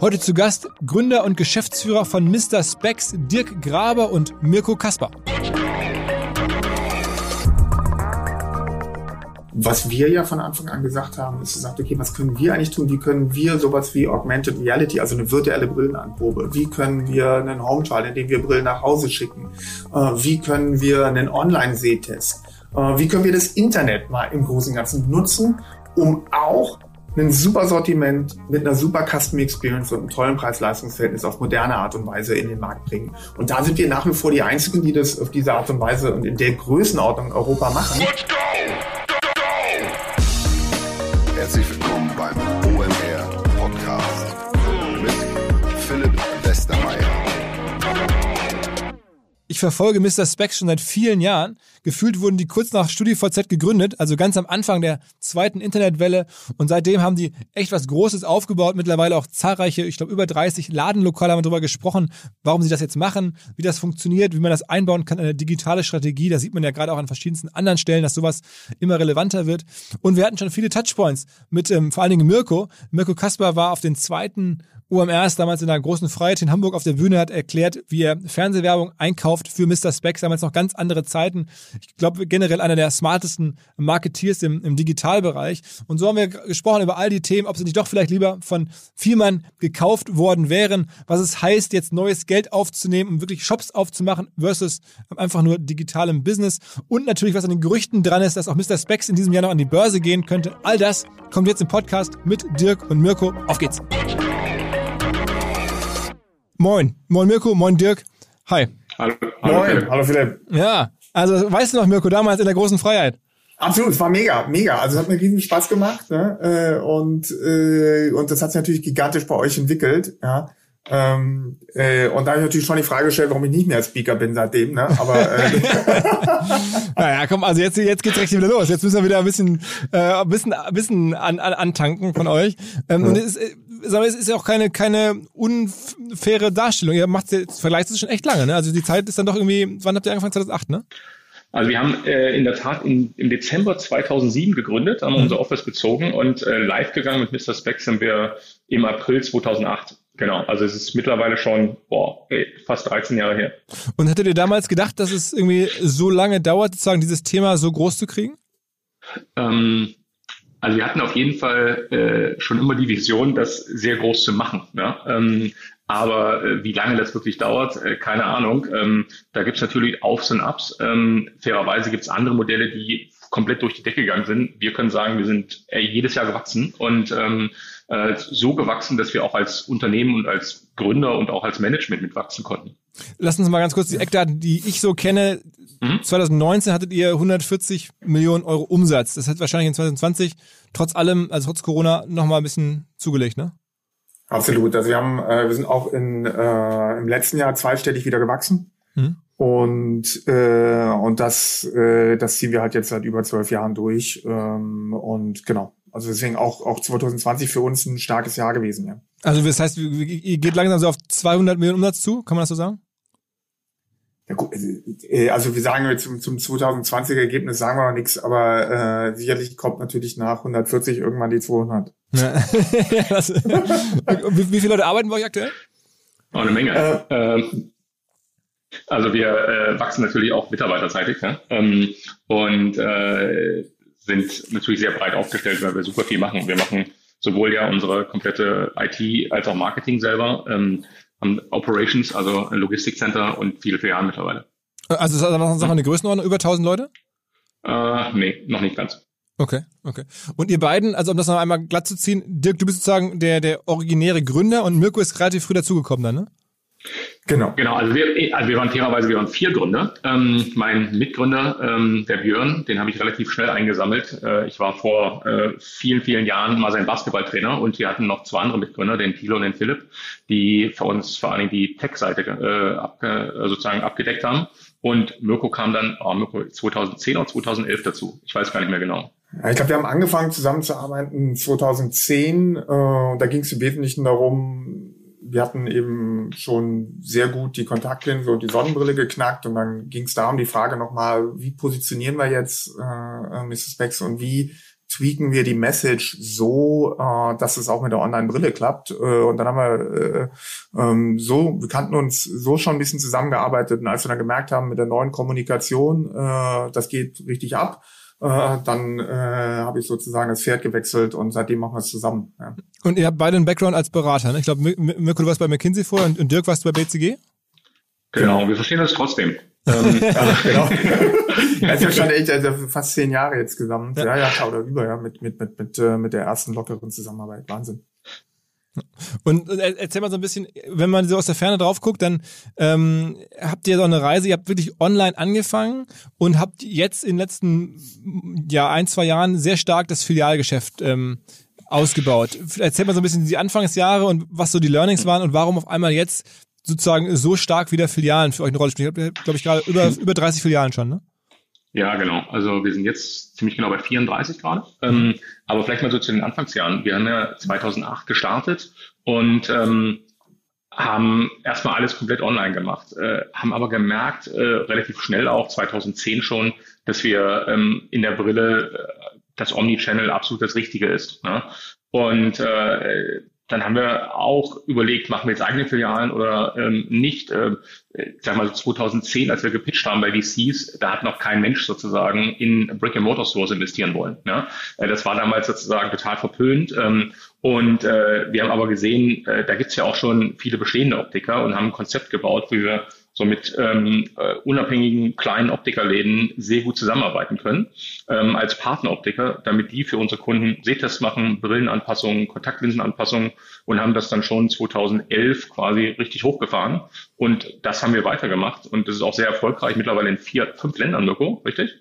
Heute zu Gast Gründer und Geschäftsführer von Mr. Specs Dirk Graber und Mirko Kasper. Was wir ja von Anfang an gesagt haben, ist gesagt, okay, was können wir eigentlich tun? Wie können wir sowas wie Augmented Reality, also eine virtuelle Brillenanprobe, wie können wir einen Home-Trial, in dem wir Brillen nach Hause schicken? Äh, wie können wir einen Online-Sehtest? Äh, wie können wir das Internet mal im Großen und Ganzen nutzen, um auch ein super Sortiment mit einer super Custom Experience und einem tollen Preis-Leistungs-Verhältnis auf moderne Art und Weise in den Markt bringen. Und da sind wir nach wie vor die Einzigen, die das auf diese Art und Weise und in der Größenordnung in Europa machen. Let's go! Herzlich willkommen beim OMR Podcast mit Philipp Westermeier. Ich verfolge Mr. Specs schon seit vielen Jahren. Gefühlt wurden die kurz nach StudiVZ gegründet, also ganz am Anfang der zweiten Internetwelle. Und seitdem haben die echt was Großes aufgebaut. Mittlerweile auch zahlreiche, ich glaube über 30 Ladenlokale haben darüber gesprochen, warum sie das jetzt machen, wie das funktioniert, wie man das einbauen kann, eine digitale Strategie. Da sieht man ja gerade auch an verschiedensten anderen Stellen, dass sowas immer relevanter wird. Und wir hatten schon viele Touchpoints mit ähm, vor allen Dingen Mirko. Mirko Kasper war auf den zweiten OMR ist damals in einer großen Freiheit in Hamburg auf der Bühne, hat erklärt, wie er Fernsehwerbung einkauft für Mr. Specs, damals noch ganz andere Zeiten. Ich glaube, generell einer der smartesten Marketeers im, im Digitalbereich. Und so haben wir gesprochen über all die Themen, ob sie nicht doch vielleicht lieber von Vielmann gekauft worden wären, was es heißt, jetzt neues Geld aufzunehmen, um wirklich Shops aufzumachen versus einfach nur digitalem Business. Und natürlich, was an den Gerüchten dran ist, dass auch Mr. Specs in diesem Jahr noch an die Börse gehen könnte. All das kommt jetzt im Podcast mit Dirk und Mirko. Auf geht's! Moin. Moin Mirko, moin Dirk. Hi. Hallo, hallo moin. Philipp. Hallo Philipp. Ja, also weißt du noch Mirko, damals in der großen Freiheit? Absolut, es war mega, mega. Also es hat mir riesen Spaß gemacht ne? Äh, und äh, und das hat sich natürlich gigantisch bei euch entwickelt. Ja. Ähm, äh, und da habe ich natürlich schon die Frage gestellt, warum ich nicht mehr Speaker bin seitdem. Ne? Aber äh, naja, komm, also jetzt jetzt geht's recht wieder los. Jetzt müssen wir wieder ein bisschen äh, ein bisschen ein bisschen an, an, antanken von euch. Ähm, ja. Und es ist, äh, sag mal, es ist ja auch keine keine unfaire Darstellung. Ihr macht jetzt vergleicht es schon echt lange. Ne? Also die Zeit ist dann doch irgendwie. Wann habt ihr angefangen? 2008, ne? Also wir haben äh, in der Tat in, im Dezember 2007 gegründet, haben mhm. unser Office bezogen und äh, live gegangen mit Mr. Specs sind wir im April 2008. Genau, also es ist mittlerweile schon boah, ey, fast 13 Jahre her. Und hättet ihr damals gedacht, dass es irgendwie so lange dauert, sozusagen dieses Thema so groß zu kriegen? Ähm, also wir hatten auf jeden Fall äh, schon immer die Vision, das sehr groß zu machen. Ja? Ähm, aber äh, wie lange das wirklich dauert, äh, keine Ahnung. Ähm, da gibt's natürlich Aufs und Ups. Ähm, fairerweise gibt's andere Modelle, die komplett durch die Decke gegangen sind. Wir können sagen, wir sind äh, jedes Jahr gewachsen und ähm, äh, so gewachsen, dass wir auch als Unternehmen und als Gründer und auch als Management mitwachsen konnten. Lass uns mal ganz kurz die Eckdaten, die ich so kenne. Mhm. 2019 hattet ihr 140 Millionen Euro Umsatz. Das hat wahrscheinlich in 2020 trotz allem, also trotz Corona, nochmal ein bisschen zugelegt, ne? Absolut. Also wir haben, äh, wir sind auch in, äh, im letzten Jahr zweistellig wieder gewachsen. Mhm. Und, äh, und das, äh, das ziehen wir halt jetzt seit über zwölf Jahren durch. Ähm, und genau. Also deswegen auch, auch 2020 für uns ein starkes Jahr gewesen, ja. Also das heißt, ihr geht langsam so auf 200 Millionen Umsatz zu, kann man das so sagen? Ja, gut, äh, also wir sagen zum, zum 2020er Ergebnis sagen wir noch nichts, aber äh, sicherlich kommt natürlich nach 140 irgendwann die 200. Ja. wie, wie viele Leute arbeiten bei euch aktuell? Oh, eine Menge. Äh, ähm, also wir äh, wachsen natürlich auch mitarbeiterseitig ne? ähm, und äh, sind natürlich sehr breit aufgestellt, weil wir super viel machen. Wir machen sowohl ja unsere komplette IT als auch Marketing selber, ähm, haben Operations, also ein Logistikcenter und viele Jahre mittlerweile. Also ist das also noch eine Größenordnung über 1000 Leute? Äh, nee, noch nicht ganz. Okay, okay. Und ihr beiden, also um das noch einmal glatt zu ziehen, Dirk, du bist sozusagen der, der originäre Gründer und Mirko ist relativ früh dazugekommen dann, ne? Genau. Genau, also wir, also wir waren fairerweise, wir waren vier Gründer. Ähm, mein Mitgründer, ähm, der Björn, den habe ich relativ schnell eingesammelt. Äh, ich war vor äh, vielen, vielen Jahren mal sein Basketballtrainer und wir hatten noch zwei andere Mitgründer, den Thilo und den Philipp, die für uns vor allen Dingen die Tech-Seite äh, ab, äh, sozusagen abgedeckt haben. Und Mirko kam dann oh, Mirko 2010 oder 2011 dazu. Ich weiß gar nicht mehr genau. Ja, ich glaube, wir haben angefangen zusammenzuarbeiten 2010. Äh, da ging es im Wesentlichen darum, wir hatten eben schon sehr gut die Kontaktlinse und die Sonnenbrille geknackt und dann ging es darum, die Frage nochmal, wie positionieren wir jetzt äh, Mrs. Specs und wie tweaken wir die Message so, äh, dass es auch mit der Online-Brille klappt. Äh, und dann haben wir äh, ähm, so, wir kannten uns so schon ein bisschen zusammengearbeitet. Und als wir dann gemerkt haben, mit der neuen Kommunikation, äh, das geht richtig ab, äh, dann äh, habe ich sozusagen das Pferd gewechselt und seitdem machen wir es zusammen. Ja. Und ihr habt beide einen Background als Berater. Ne? Ich glaube, Mirko, du warst bei McKinsey vorher und, und Dirk warst du bei BCG? Genau, wir verstehen das trotzdem. ähm, ja, genau. das ist ja schon echt, also fast zehn Jahre jetzt gesamt. Ja, ja, ja oder über, ja, mit, mit, mit, mit, äh, mit der ersten lockeren Zusammenarbeit. Wahnsinn. Und äh, erzähl mal so ein bisschen, wenn man so aus der Ferne drauf guckt, dann ähm, habt ihr so eine Reise, ihr habt wirklich online angefangen und habt jetzt in den letzten ja, ein, zwei Jahren sehr stark das Filialgeschäft ähm, ausgebaut. Erzähl mal so ein bisschen die Anfangsjahre und was so die Learnings waren und warum auf einmal jetzt sozusagen so stark wieder Filialen für euch eine Rolle spielen. Ich habe, glaube ich, gerade über, über 30 Filialen schon, ne? Ja, genau. Also wir sind jetzt ziemlich genau bei 34 gerade. Ähm, aber vielleicht mal so zu den Anfangsjahren. Wir haben ja 2008 gestartet und ähm, haben erstmal alles komplett online gemacht, äh, haben aber gemerkt, äh, relativ schnell auch 2010 schon, dass wir ähm, in der Brille äh, das Omnichannel absolut das Richtige ist. Ne? Und äh, dann haben wir auch überlegt, machen wir jetzt eigene Filialen oder ähm, nicht. Äh, sag mal 2010, als wir gepitcht haben bei VCs, da hat noch kein Mensch sozusagen in Brick-and-Mortar-Stores investieren wollen. Ne? Äh, das war damals sozusagen total verpönt. Ähm, und äh, wir haben aber gesehen, äh, da gibt's ja auch schon viele bestehende Optiker und haben ein Konzept gebaut, wie wir so mit ähm, äh, unabhängigen kleinen Optikerläden sehr gut zusammenarbeiten können ähm, als Partneroptiker, damit die für unsere Kunden Sehtests machen, Brillenanpassungen, Kontaktlinsenanpassungen und haben das dann schon 2011 quasi richtig hochgefahren. Und das haben wir weitergemacht und das ist auch sehr erfolgreich, mittlerweile in vier, fünf Ländern, Mirko, richtig?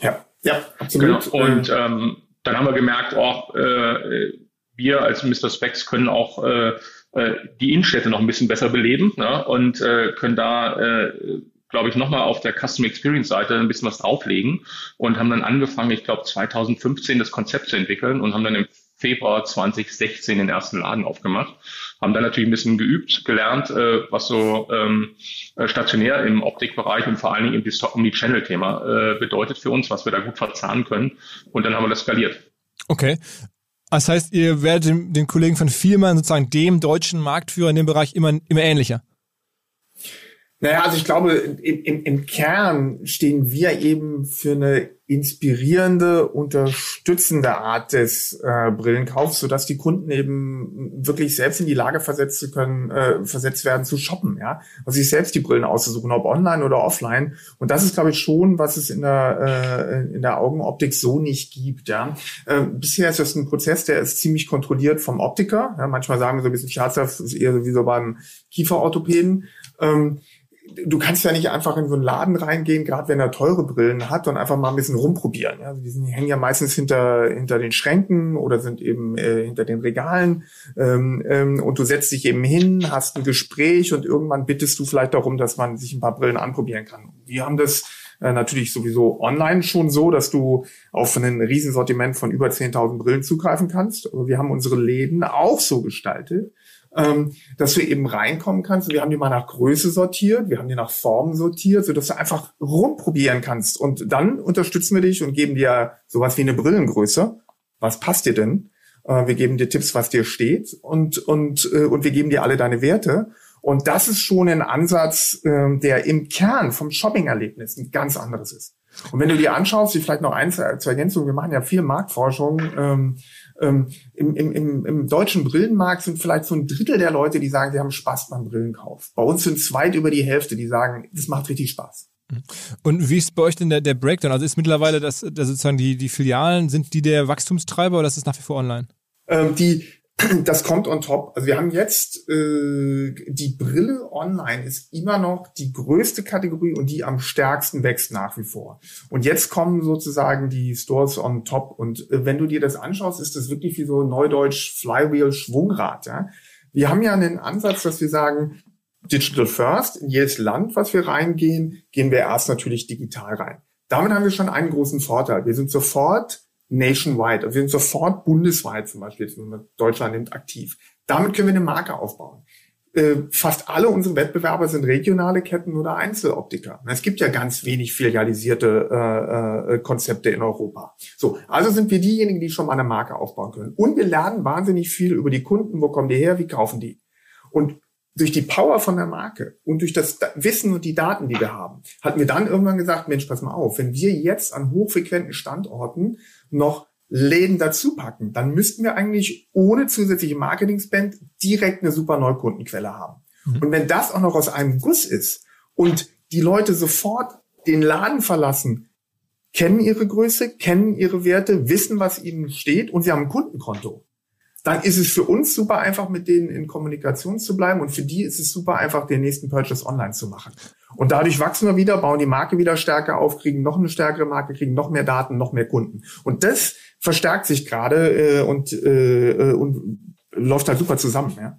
Ja, ja, absolut. Genau. Und ähm, dann haben wir gemerkt, auch äh, wir als Mr. Specs können auch äh, äh, die Innenstädte noch ein bisschen besser beleben ne? und äh, können da, äh, glaube ich, nochmal auf der Customer Experience Seite ein bisschen was drauflegen und haben dann angefangen, ich glaube 2015 das Konzept zu entwickeln und haben dann im Februar 2016 den ersten Laden aufgemacht. Haben dann natürlich ein bisschen geübt, gelernt, äh, was so ähm, äh, stationär im Optikbereich und vor allen Dingen im Omnichannel-Thema äh, bedeutet für uns, was wir da gut verzahnen können. Und dann haben wir das skaliert. Okay. Das heißt, ihr werdet den, den Kollegen von Vielmann sozusagen dem deutschen Marktführer in dem Bereich immer, immer ähnlicher. Naja, also ich glaube, im, im, im Kern stehen wir eben für eine inspirierende, unterstützende Art des äh, Brillenkaufs, sodass die Kunden eben wirklich selbst in die Lage versetzt können, äh, versetzt werden zu shoppen, ja, also sich selbst die Brillen auszusuchen, ob online oder offline. Und das ist, glaube ich, schon, was es in der äh, in der Augenoptik so nicht gibt, ja. Äh, bisher ist das ein Prozess, der ist ziemlich kontrolliert vom Optiker. Ja, manchmal sagen wir so ein bisschen scherzhaft, ist eher so wie so beim Kieferorthopäden. Ähm, du kannst ja nicht einfach in so einen Laden reingehen, gerade wenn er teure Brillen hat und einfach mal ein bisschen rumprobieren. Also die sind, die hängen ja meistens hinter, hinter den Schränken oder sind eben äh, hinter den Regalen ähm, ähm, und du setzt dich eben hin, hast ein Gespräch und irgendwann bittest du vielleicht darum, dass man sich ein paar Brillen anprobieren kann. Wir haben das äh, natürlich sowieso online schon so, dass du auf ein Riesensortiment von über 10.000 Brillen zugreifen kannst. Aber wir haben unsere Läden auch so gestaltet, ähm, dass du eben reinkommen kannst. Wir haben die mal nach Größe sortiert, wir haben die nach Form sortiert, so dass du einfach rumprobieren kannst. Und dann unterstützen wir dich und geben dir sowas wie eine Brillengröße. Was passt dir denn? Äh, wir geben dir Tipps, was dir steht und, und, äh, und wir geben dir alle deine Werte. Und das ist schon ein Ansatz, äh, der im Kern vom Shopping-Erlebnis ein ganz anderes ist. Und wenn du dir anschaust, vielleicht noch eins zur Ergänzung, wir machen ja viel Marktforschung, ähm, ähm, im, im, im deutschen Brillenmarkt sind vielleicht so ein Drittel der Leute, die sagen, sie haben Spaß beim Brillenkauf. Bei uns sind es weit über die Hälfte, die sagen, das macht richtig Spaß. Und wie ist bei euch denn der, der Breakdown? Also ist mittlerweile das, das sozusagen die, die Filialen, sind die der Wachstumstreiber oder ist es nach wie vor online? Ähm, die, das kommt on top. Also wir haben jetzt äh, die Brille online ist immer noch die größte Kategorie und die am stärksten wächst nach wie vor. Und jetzt kommen sozusagen die Stores on top. Und äh, wenn du dir das anschaust, ist das wirklich wie so Neudeutsch Flywheel Schwungrad. Ja? Wir haben ja einen Ansatz, dass wir sagen, Digital First, in jedes Land, was wir reingehen, gehen wir erst natürlich digital rein. Damit haben wir schon einen großen Vorteil. Wir sind sofort nationwide. Also wir sind sofort bundesweit zum Beispiel, wenn man Deutschland nimmt, aktiv. Damit können wir eine Marke aufbauen. äh, fast alle unsere Wettbewerber sind regionale Ketten oder Einzeloptiker. Es gibt ja ganz wenig filialisierte äh, äh, Konzepte in Europa. So, also sind wir diejenigen, die schon mal eine Marke aufbauen können. Und wir lernen wahnsinnig viel über die Kunden. Wo kommen die her? Wie kaufen die? Und durch die Power von der Marke und durch das Wissen und die Daten, die wir haben, hatten wir dann irgendwann gesagt, Mensch, pass mal auf, wenn wir jetzt an hochfrequenten Standorten noch Läden dazu packen, dann müssten wir eigentlich ohne zusätzliche Marketing-Spend direkt eine super Neukundenquelle haben. Mhm. Und wenn das auch noch aus einem Guss ist und die Leute sofort den Laden verlassen, kennen ihre Größe, kennen ihre Werte, wissen, was ihnen steht und sie haben ein Kundenkonto, dann ist es für uns super einfach, mit denen in Kommunikation zu bleiben und für die ist es super einfach, den nächsten Purchase online zu machen. Und dadurch wachsen wir wieder, bauen die Marke wieder stärker auf, kriegen noch eine stärkere Marke, kriegen noch mehr Daten, noch mehr Kunden. Und das verstärkt sich gerade äh, und, äh, äh, und läuft halt super zusammen. Ja.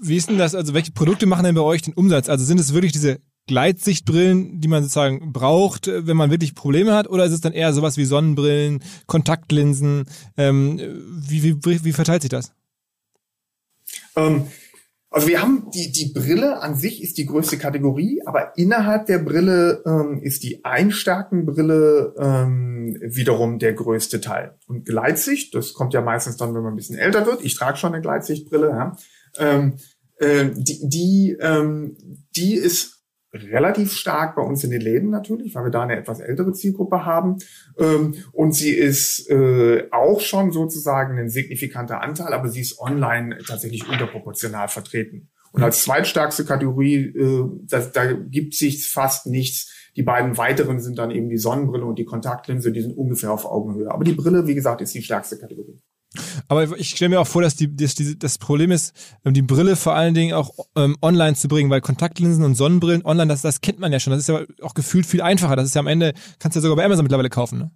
Wie ist denn das? Also welche Produkte machen denn bei euch den Umsatz? Also sind es wirklich diese Gleitsichtbrillen, die man sozusagen braucht, wenn man wirklich Probleme hat, oder ist es dann eher sowas wie Sonnenbrillen, Kontaktlinsen? Ähm, wie, wie, wie verteilt sich das? Ähm, also wir haben die, die Brille an sich ist die größte Kategorie, aber innerhalb der Brille ähm, ist die Einstärkenbrille ähm, wiederum der größte Teil. Und Gleitsicht, das kommt ja meistens dann, wenn man ein bisschen älter wird. Ich trage schon eine Gleitsichtbrille. Ja. Ähm, äh, die, die, ähm, die ist relativ stark bei uns in den Läden natürlich, weil wir da eine etwas ältere Zielgruppe haben. Ähm, und sie ist äh, auch schon sozusagen ein signifikanter Anteil, aber sie ist online tatsächlich unterproportional vertreten. Und als zweitstärkste Kategorie, äh, da, da gibt sich fast nichts. Die beiden weiteren sind dann eben die Sonnenbrille und die Kontaktlinse, die sind ungefähr auf Augenhöhe. Aber die Brille, wie gesagt, ist die stärkste Kategorie. Aber ich stelle mir auch vor, dass die, dass die, das Problem ist, ähm, die Brille vor allen Dingen auch ähm, online zu bringen, weil Kontaktlinsen und Sonnenbrillen online, das, das kennt man ja schon. Das ist ja auch gefühlt viel einfacher. Das ist ja am Ende, kannst du ja sogar bei Amazon mittlerweile kaufen. Ne?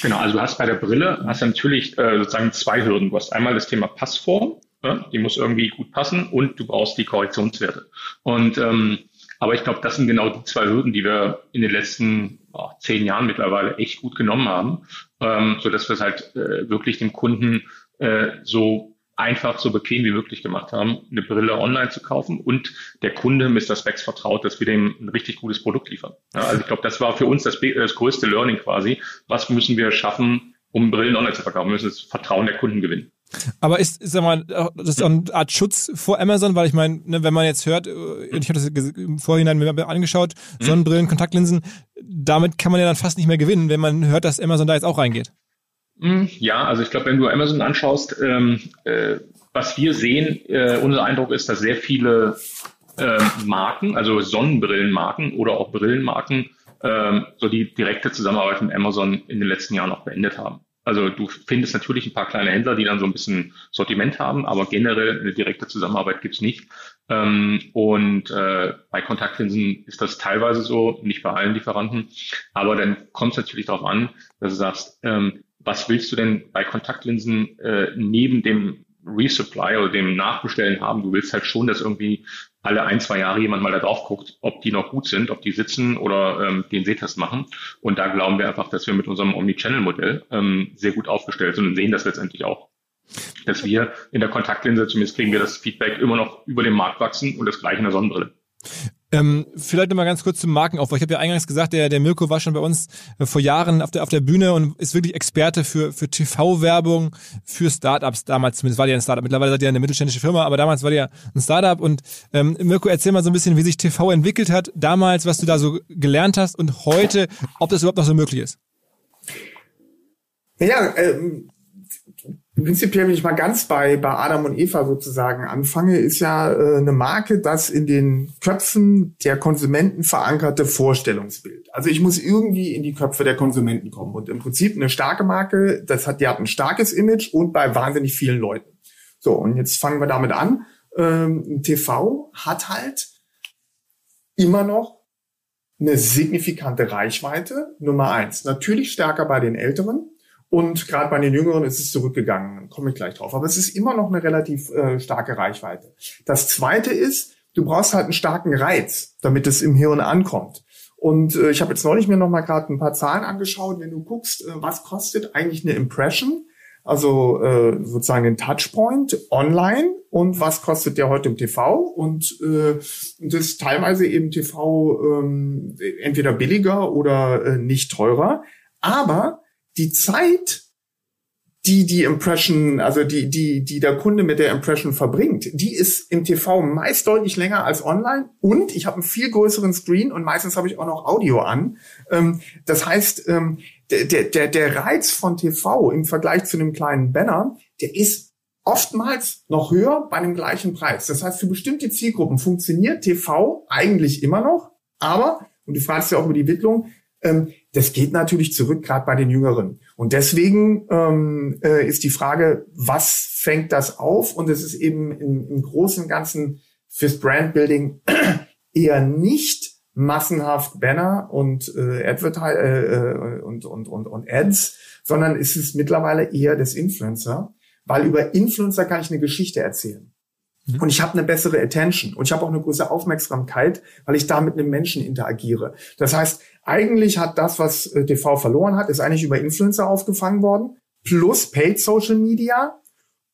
Genau, also du hast bei der Brille hast natürlich äh, sozusagen zwei Hürden. Du hast einmal das Thema Passform, ja, die muss irgendwie gut passen und du brauchst die Korrektionswerte. Und ähm, aber ich glaube, das sind genau die zwei Hürden, die wir in den letzten oh, zehn Jahren mittlerweile echt gut genommen haben, ähm, so dass wir es halt äh, wirklich dem Kunden äh, so einfach, so bequem wie möglich gemacht haben, eine Brille online zu kaufen und der Kunde Mr. Specs vertraut, dass wir dem ein richtig gutes Produkt liefern. Ja, also ich glaube, das war für uns das, das größte Learning quasi. Was müssen wir schaffen, um Brillen online zu verkaufen? Wir müssen das Vertrauen der Kunden gewinnen. Aber ist, sag mal, das ist auch eine Art Schutz vor Amazon, weil ich meine, ne, wenn man jetzt hört, äh, ich habe das im Vorhinein mir angeschaut, mhm. Sonnenbrillen, Kontaktlinsen, damit kann man ja dann fast nicht mehr gewinnen, wenn man hört, dass Amazon da jetzt auch reingeht. Mhm. Ja, also ich glaube, wenn du Amazon anschaust, ähm, äh, was wir sehen, äh, unser Eindruck ist, dass sehr viele äh, Marken, also Sonnenbrillenmarken oder auch Brillenmarken, äh, so die direkte Zusammenarbeit mit Amazon in den letzten Jahren auch beendet haben. Also du findest natürlich ein paar kleine Händler, die dann so ein bisschen Sortiment haben, aber generell eine direkte Zusammenarbeit gibt's nicht. Ähm, und äh, bei Kontaktlinsen ist das teilweise so, nicht bei allen Lieferanten. Aber dann kommt es natürlich darauf an, dass du sagst, ähm, was willst du denn bei Kontaktlinsen äh, neben dem Resupply oder dem Nachbestellen haben? Du willst halt schon, dass irgendwie alle ein, zwei Jahre jemand mal da drauf guckt, ob die noch gut sind, ob die sitzen oder ähm, den Sehtest machen. Und da glauben wir einfach, dass wir mit unserem Omnichannel-Modell ähm, sehr gut aufgestellt sind und sehen das letztendlich auch. Dass wir in der Kontaktlinse, zumindest kriegen wir das Feedback, immer noch über den Markt wachsen und das gleiche in der Sonnenbrille. Ähm, vielleicht nochmal ganz kurz zum Markenaufbau. Ich habe ja eingangs gesagt, der, der Mirko war schon bei uns äh, vor Jahren auf der, auf der Bühne und ist wirklich Experte für, für TV-Werbung, für Startups. Damals zumindest war der ein Startup. Mittlerweile seid ihr eine mittelständische Firma, aber damals war der ein Startup. Und ähm, Mirko, erzähl mal so ein bisschen, wie sich TV entwickelt hat, damals, was du da so gelernt hast und heute, ob das überhaupt noch so möglich ist. Ja, ähm, prinzipiell, wenn ich mal ganz bei, bei Adam und Eva sozusagen anfange, ist ja äh, eine Marke das in den Köpfen der Konsumenten verankerte Vorstellungsbild. Also ich muss irgendwie in die Köpfe der Konsumenten kommen. Und im Prinzip eine starke Marke, das hat, die hat ein starkes Image und bei wahnsinnig vielen Leuten. So, und jetzt fangen wir damit an. Ähm, TV hat halt immer noch eine signifikante Reichweite, Nummer eins. Natürlich stärker bei den Älteren, und gerade bei den Jüngeren ist es zurückgegangen. Komme ich gleich drauf. Aber es ist immer noch eine relativ äh, starke Reichweite. Das Zweite ist, du brauchst halt einen starken Reiz, damit es im Hirn ankommt. Und äh, ich habe jetzt neulich mir noch mal gerade ein paar Zahlen angeschaut. Wenn du guckst, äh, was kostet eigentlich eine Impression also äh, sozusagen den Touchpoint online und was kostet der heute im TV und äh, das ist teilweise eben TV ähm, entweder billiger oder äh, nicht teurer, aber die Zeit die die Impression, also die, die, die der Kunde mit der Impression verbringt, die ist im TV meist deutlich länger als online und ich habe einen viel größeren Screen und meistens habe ich auch noch Audio an. Ähm, das heißt, ähm, der, der, der Reiz von TV im Vergleich zu einem kleinen Banner, der ist oftmals noch höher bei einem gleichen Preis. Das heißt, für bestimmte Zielgruppen funktioniert TV eigentlich immer noch, aber, und du fragst ja auch über die Entwicklung, ähm, das geht natürlich zurück, gerade bei den Jüngeren. Und deswegen ähm, äh, ist die Frage, was fängt das auf? Und es ist eben im, im Großen und Ganzen fürs Brandbuilding eher nicht massenhaft Banner und äh, Advertise äh, äh, und, und, und, und Ads, sondern es ist mittlerweile eher das Influencer, weil über Influencer kann ich eine Geschichte erzählen. Mhm. Und ich habe eine bessere Attention und ich habe auch eine größere Aufmerksamkeit, weil ich da mit einem Menschen interagiere. Das heißt, eigentlich hat das, was äh, TV verloren hat, ist eigentlich über Influencer aufgefangen worden, plus Paid Social Media,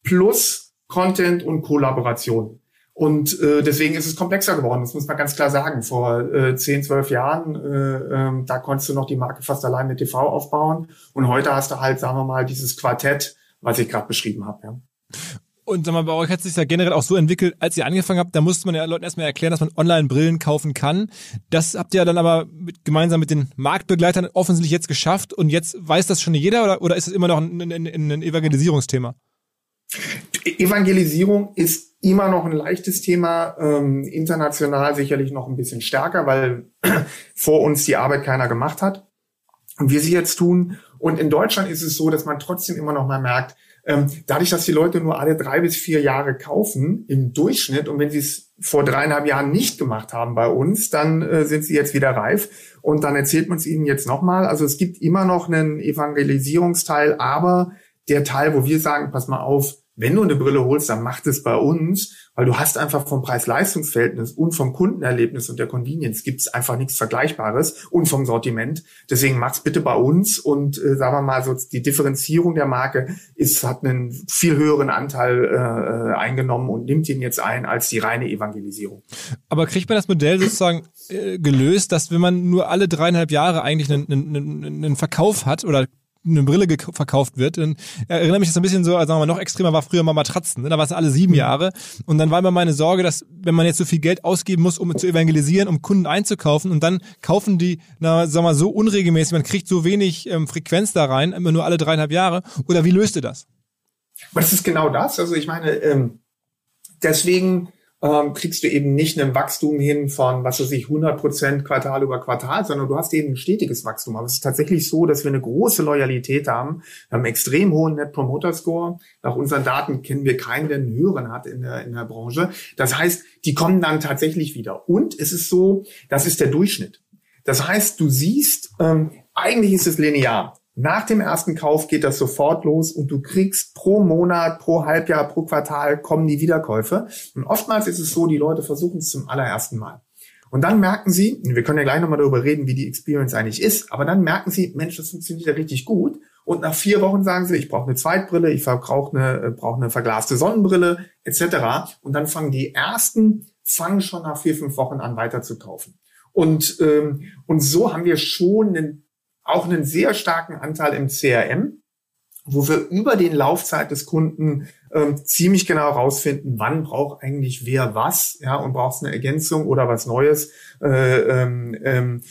plus Content und Kollaboration. Und äh, deswegen ist es komplexer geworden, das muss man ganz klar sagen. Vor äh, 10, 12 Jahren, äh, äh, da konntest du noch die Marke fast allein mit TV aufbauen. Und heute hast du halt, sagen wir mal, dieses Quartett, was ich gerade beschrieben habe. Ja. Und sag mal, bei euch hat sich ja generell auch so entwickelt, als ihr angefangen habt, da musste man ja Leuten erstmal erklären, dass man online Brillen kaufen kann. Das habt ihr dann aber mit, gemeinsam mit den Marktbegleitern offensichtlich jetzt geschafft und jetzt weiß das schon jeder oder, oder ist es immer noch ein, ein, ein Evangelisierungsthema? Evangelisierung ist immer noch ein leichtes Thema, ähm, international sicherlich noch ein bisschen stärker, weil vor uns die Arbeit keiner gemacht hat und wir sie jetzt tun. Und in Deutschland ist es so, dass man trotzdem immer noch mal merkt, ähm, dadurch, dass die Leute nur alle drei bis vier Jahre kaufen im Durchschnitt und wenn sie es vor dreieinhalb Jahren nicht gemacht haben bei uns, dann äh, sind sie jetzt wieder reif und dann erzählt man es ihnen jetzt nochmal. Also es gibt immer noch einen Evangelisierungsteil, aber der Teil, wo wir sagen, pass mal auf, wenn du eine Brille holst, dann mach das bei uns, weil du hast einfach vom Preis-Leistungs-Verhältnis und vom Kundenerlebnis und der Convenience gibt's einfach nichts Vergleichbares und vom Sortiment. Deswegen mach's bitte bei uns und äh, sagen wir mal so, die Differenzierung der Marke ist, hat einen viel höheren Anteil äh, eingenommen und nimmt ihn jetzt ein als die reine Evangelisierung. Aber kriegt man das Modell sozusagen äh, gelöst, dass wenn man nur alle dreieinhalb Jahre eigentlich einen, einen, einen Verkauf hat oder eine Brille verkauft wird. Und erinnere mich das ein bisschen so, als sagen wir mal, noch extremer war früher mal Matratzen. Ne? Da war es alle sieben mhm. Jahre. Und dann war immer meine Sorge, dass wenn man jetzt so viel Geld ausgeben muss, um zu evangelisieren, um Kunden einzukaufen, und dann kaufen die, na, sagen wir mal, so unregelmäßig, man kriegt so wenig ähm, Frequenz da rein, immer nur alle dreieinhalb Jahre. Oder wie löst ihr das? Aber das ist genau das. Also ich meine, ähm, deswegen ähm, kriegst du eben nicht ein Wachstum hin von, was weiß ich, 100 Prozent Quartal über Quartal, sondern du hast eben ein stetiges Wachstum. Aber es ist tatsächlich so, dass wir eine große Loyalität haben. Wir haben einen extrem hohen Net Promoter Score. Nach unseren Daten kennen wir keinen, der einen höheren hat in der, in der Branche. Das heißt, die kommen dann tatsächlich wieder. Und es ist so, das ist der Durchschnitt. Das heißt, du siehst, ähm, eigentlich ist es linear. Nach dem ersten Kauf geht das sofort los und du kriegst pro Monat, pro Halbjahr, pro Quartal kommen die Wiederkäufe. Und oftmals ist es so, die Leute versuchen es zum allerersten Mal. Und dann merken sie, wir können ja gleich nochmal darüber reden, wie die Experience eigentlich ist, aber dann merken sie, Mensch, das funktioniert ja richtig gut. Und nach vier Wochen sagen sie, ich brauche eine Zweitbrille, ich brauche eine, äh, brauche eine verglaste Sonnenbrille, etc. Und dann fangen die ersten, fangen schon nach vier, fünf Wochen an, weiter zu kaufen. Und, ähm, und so haben wir schon einen auch einen sehr starken Anteil im CRM, wo wir über den Laufzeit des Kunden ähm, ziemlich genau herausfinden, wann braucht eigentlich wer was, ja, und braucht es eine Ergänzung oder was Neues. Äh, ähm, ähm,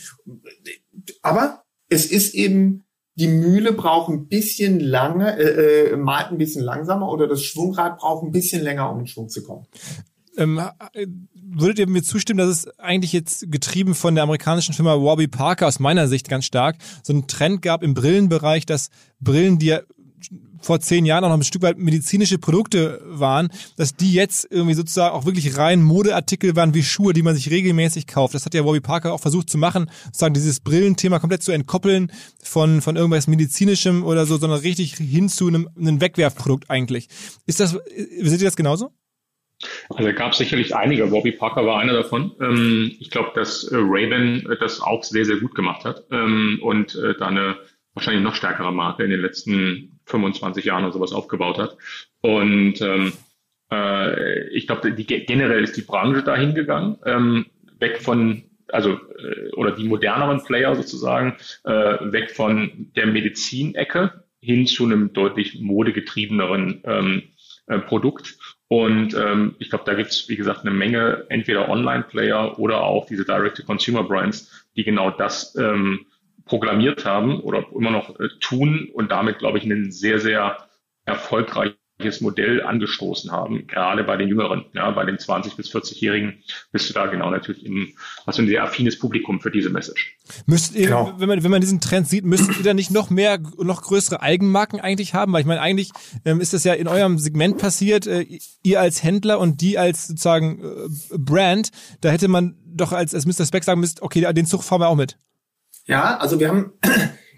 aber es ist eben die Mühle braucht ein bisschen lange, äh, äh, malt ein bisschen langsamer oder das Schwungrad braucht ein bisschen länger, um in Schwung zu kommen. Ähm, würdet ihr mir zustimmen, dass es eigentlich jetzt getrieben von der amerikanischen Firma Warby Parker aus meiner Sicht ganz stark so einen Trend gab im Brillenbereich, dass Brillen, die ja vor zehn Jahren auch noch ein Stück weit medizinische Produkte waren, dass die jetzt irgendwie sozusagen auch wirklich rein Modeartikel waren wie Schuhe, die man sich regelmäßig kauft. Das hat ja Warby Parker auch versucht zu machen, sozusagen dieses Brillenthema komplett zu entkoppeln von, von irgendwas medizinischem oder so, sondern richtig hin zu einem, einem Wegwerfprodukt eigentlich. Ist das, seht ihr das genauso? Also gab sicherlich einige. Bobby Parker war einer davon. Ähm, ich glaube, dass äh, Raven das auch sehr, sehr gut gemacht hat ähm, und äh, da eine wahrscheinlich noch stärkere Marke in den letzten 25 Jahren oder sowas aufgebaut hat. Und ähm, äh, ich glaube, generell ist die Branche dahin gegangen, ähm, weg von also äh, oder die moderneren Player sozusagen, äh, weg von der Medizinecke hin zu einem deutlich modegetriebeneren ähm, äh, Produkt. Und ähm, ich glaube, da gibt es, wie gesagt, eine Menge entweder Online-Player oder auch diese Direct-to-Consumer-Brands, die genau das ähm, programmiert haben oder immer noch äh, tun und damit, glaube ich, einen sehr, sehr erfolgreichen Modell angestoßen haben, gerade bei den Jüngeren, ja, bei den 20- bis 40-Jährigen bist du da genau natürlich im, hast du ein sehr affines Publikum für diese Message. Müsst ihr, genau. wenn man, wenn man diesen Trend sieht, müsstet ihr da nicht noch mehr, noch größere Eigenmarken eigentlich haben? Weil ich meine, eigentlich ähm, ist das ja in eurem Segment passiert, äh, ihr als Händler und die als sozusagen äh, Brand, da hätte man doch als, als Mr. Speck sagen müsst, okay, den Zug fahren wir auch mit. Ja, also wir haben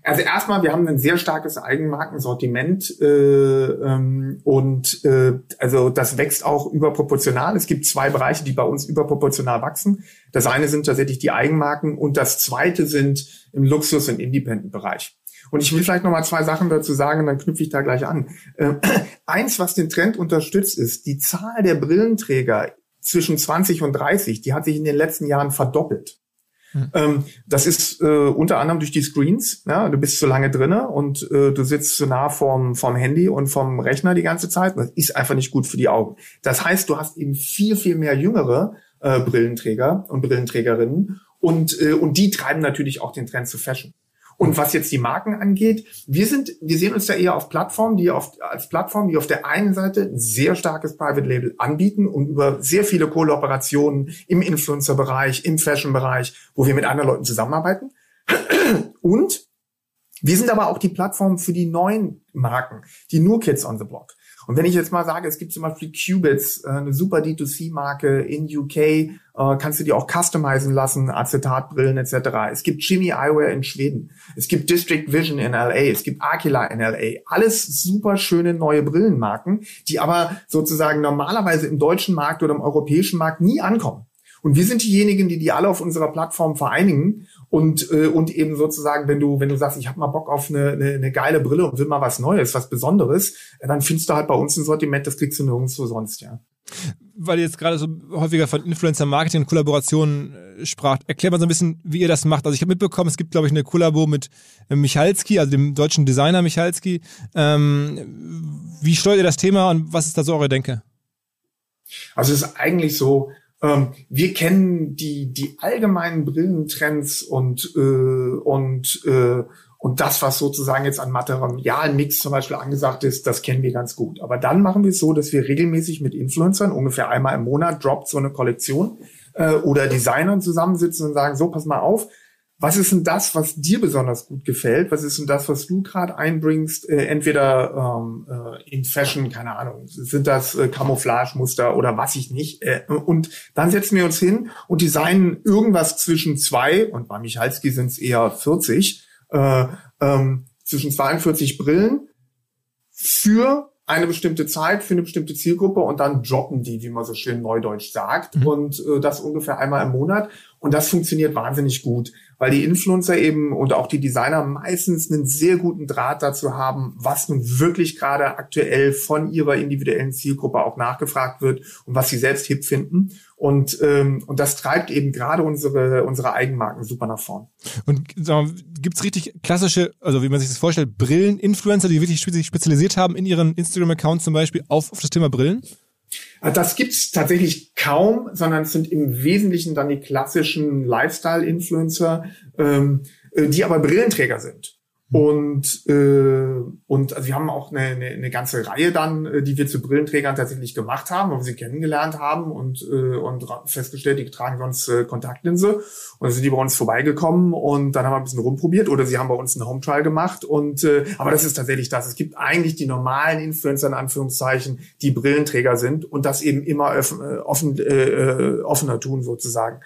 also erstmal, wir haben ein sehr starkes Eigenmarkensortiment äh, ähm, und äh, also das wächst auch überproportional. Es gibt zwei Bereiche, die bei uns überproportional wachsen. Das eine sind tatsächlich die Eigenmarken und das zweite sind im Luxus- und Independent-Bereich. Und ich will vielleicht noch mal zwei Sachen dazu sagen, dann knüpfe ich da gleich an. Äh, eins, was den Trend unterstützt, ist die Zahl der Brillenträger zwischen 20 und 30, die hat sich in den letzten Jahren verdoppelt. Mhm. das ist äh, unter anderem durch die Screens. Ja, du bist zu lange drinne und äh, du sitzt zu nah vom, vom Handy und vom Rechner die ganze Zeit. Das ist einfach nicht gut für die Augen. Das heißt, du hast eben viel, viel mehr jüngere äh, Brillenträger und Brillenträgerinnen und, äh, und die treiben natürlich auch den Trend zu Fashion. Und was jetzt die Marken angeht, wir sind, wir sehen uns da eher auf Plattformen, die auf, als Plattformen, die auf der einen Seite ein sehr starkes Private Label anbieten und über sehr viele Kooperationen im Influencer-Bereich, im Fashion-Bereich, wo wir mit anderen Leuten zusammenarbeiten. Und wir sind aber auch die Plattform für die neuen Marken, die nur Kids on the Block. Und wenn ich jetzt mal sage, es gibt zum Beispiel Qubits, äh, eine super D2C-Marke in UK, äh, kannst du die auch customizen lassen, Acetatbrillen etc. Es gibt Jimmy Eyewear in Schweden. Es gibt District Vision in LA. Es gibt Aquila in LA. Alles super schöne neue Brillenmarken, die aber sozusagen normalerweise im deutschen Markt oder im europäischen Markt nie ankommen. Und wir sind diejenigen, die die alle auf unserer Plattform vereinigen und äh, und eben sozusagen, wenn du wenn du sagst, ich habe mal Bock auf eine, eine, eine geile Brille und will mal was Neues, was Besonderes, dann findest du halt bei uns ein Sortiment, das kriegst du nirgendwo sonst, ja. Weil ihr jetzt gerade so häufiger von Influencer-Marketing und Kollaborationen äh, sprach, erklärt mal so ein bisschen, wie ihr das macht. Also ich habe mitbekommen, es gibt, glaube ich, eine Kollabo mit äh, Michalski, also dem deutschen Designer Michalski. Ähm, wie steuert ihr das Thema und was ist da so eure Denke? Also es ist eigentlich so, ähm, wir kennen die, die allgemeinen Brillentrends und, äh, und, äh, und das, was sozusagen jetzt an Materialmix zum Beispiel angesagt ist, das kennen wir ganz gut. Aber dann machen wir es so, dass wir regelmäßig mit Influencern, ungefähr einmal im Monat, droppt so eine Kollektion äh, oder Designern zusammensitzen und sagen, so, pass mal auf, was ist denn das, was dir besonders gut gefällt? Was ist denn das, was du gerade einbringst? Äh, entweder ähm, äh, in Fashion, keine Ahnung, sind das äh, Camouflage-Muster oder was ich nicht. Äh, und dann setzen wir uns hin und designen irgendwas zwischen zwei, und bei Michalski sind es eher 40, äh, ähm, zwischen 42 Brillen für eine bestimmte Zeit für eine bestimmte Zielgruppe und dann droppen die, wie man so schön neudeutsch sagt. Mhm. Und äh, das ungefähr einmal im Monat. Und das funktioniert wahnsinnig gut, weil die Influencer eben und auch die Designer meistens einen sehr guten Draht dazu haben, was nun wirklich gerade aktuell von ihrer individuellen Zielgruppe auch nachgefragt wird und was sie selbst hip finden. Und, ähm, und das treibt eben gerade unsere, unsere Eigenmarken super nach vorn. Und gibt es richtig klassische, also wie man sich das vorstellt, Brillen-Influencer, die wirklich sich spezialisiert haben in ihren Instagram-Account zum Beispiel auf, auf das Thema Brillen? Äh, das gibt's tatsächlich kaum, sondern es sind im Wesentlichen dann die klassischen Lifestyle-Influencer, ähm, äh, die aber Brillenträger sind. Und, äh, und also wir haben auch eine, eine, eine ganze Reihe dann, äh, die wir zu Brillenträgern tatsächlich gemacht haben, wo wir sie kennengelernt haben und, äh, und festgestellt, die tragen sonst äh, Kontaktlinse. Und dann sind die bei uns vorbeigekommen und dann haben wir ein bisschen rumprobiert oder sie haben bei uns einen Home Trial gemacht. Und äh, aber das ist tatsächlich das. Es gibt eigentlich die normalen Influencer in Anführungszeichen, die Brillenträger sind und das eben immer offen, äh, offen, äh, äh, offener tun sozusagen.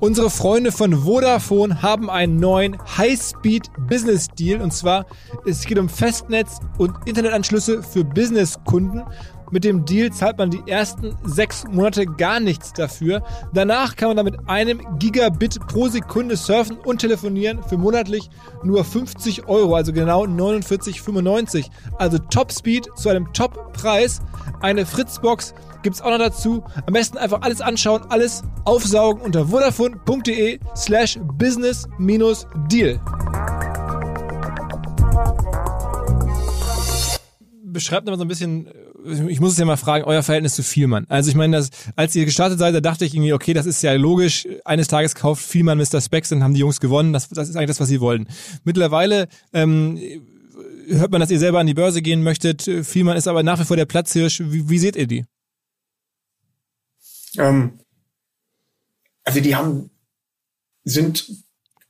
Unsere Freunde von Vodafone haben einen neuen High-Speed-Business-Deal. Und zwar, es geht um Festnetz und Internetanschlüsse für Businesskunden. Mit dem Deal zahlt man die ersten sechs Monate gar nichts dafür. Danach kann man damit einem Gigabit pro Sekunde surfen und telefonieren für monatlich nur 50 Euro, also genau 49,95. Also Top Speed zu einem Top Preis. Eine Fritzbox gibt's auch noch dazu. Am besten einfach alles anschauen, alles aufsaugen unter vodafone.de slash business-deal. beschreibt immer so ein bisschen, ich muss es ja mal fragen, euer Verhältnis zu Vielmann. Also ich meine, dass, als ihr gestartet seid, da dachte ich irgendwie, okay, das ist ja logisch, eines Tages kauft Vielmann Mr. Specs, dann haben die Jungs gewonnen, das, das ist eigentlich das, was sie wollen. Mittlerweile ähm, hört man, dass ihr selber an die Börse gehen möchtet, Vielmann ist aber nach wie vor der Platzhirsch. Wie, wie seht ihr die? Ähm, also die haben, sind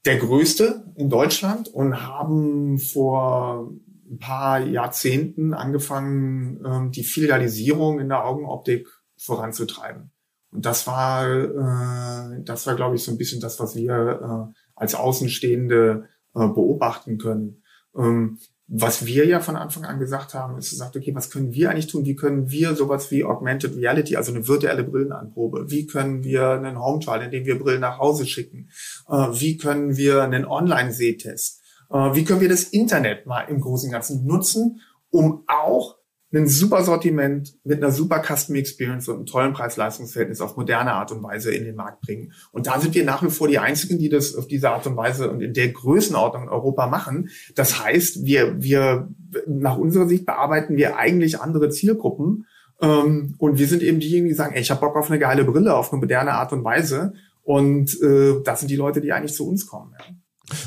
der größte in Deutschland und haben vor ein paar Jahrzehnten angefangen, ähm, die Filialisierung in der Augenoptik voranzutreiben. Und das war, äh, das war, glaube ich, so ein bisschen das, was wir äh, als Außenstehende äh, beobachten können. Ähm, was wir ja von Anfang an gesagt haben, ist gesagt, okay, was können wir eigentlich tun? Wie können wir sowas wie Augmented Reality, also eine virtuelle Brillenanprobe, wie können wir einen Home Trial, indem wir Brillen nach Hause schicken? Äh, wie können wir einen Online-Sehtest? Äh, wie können wir das Internet mal im Großen und Ganzen nutzen, um auch ein super Sortiment mit einer super Custom Experience und einem tollen Preis-Leistungs-Verhältnis auf moderne Art und Weise in den Markt bringen. Und da sind wir nach wie vor die Einzigen, die das auf diese Art und Weise und in der Größenordnung in Europa machen. Das heißt, wir, wir, nach unserer Sicht bearbeiten wir eigentlich andere Zielgruppen. Ähm, und wir sind eben diejenigen, die sagen, ey, ich habe Bock auf eine geile Brille, auf eine moderne Art und Weise. Und äh, das sind die Leute, die eigentlich zu uns kommen. Ja.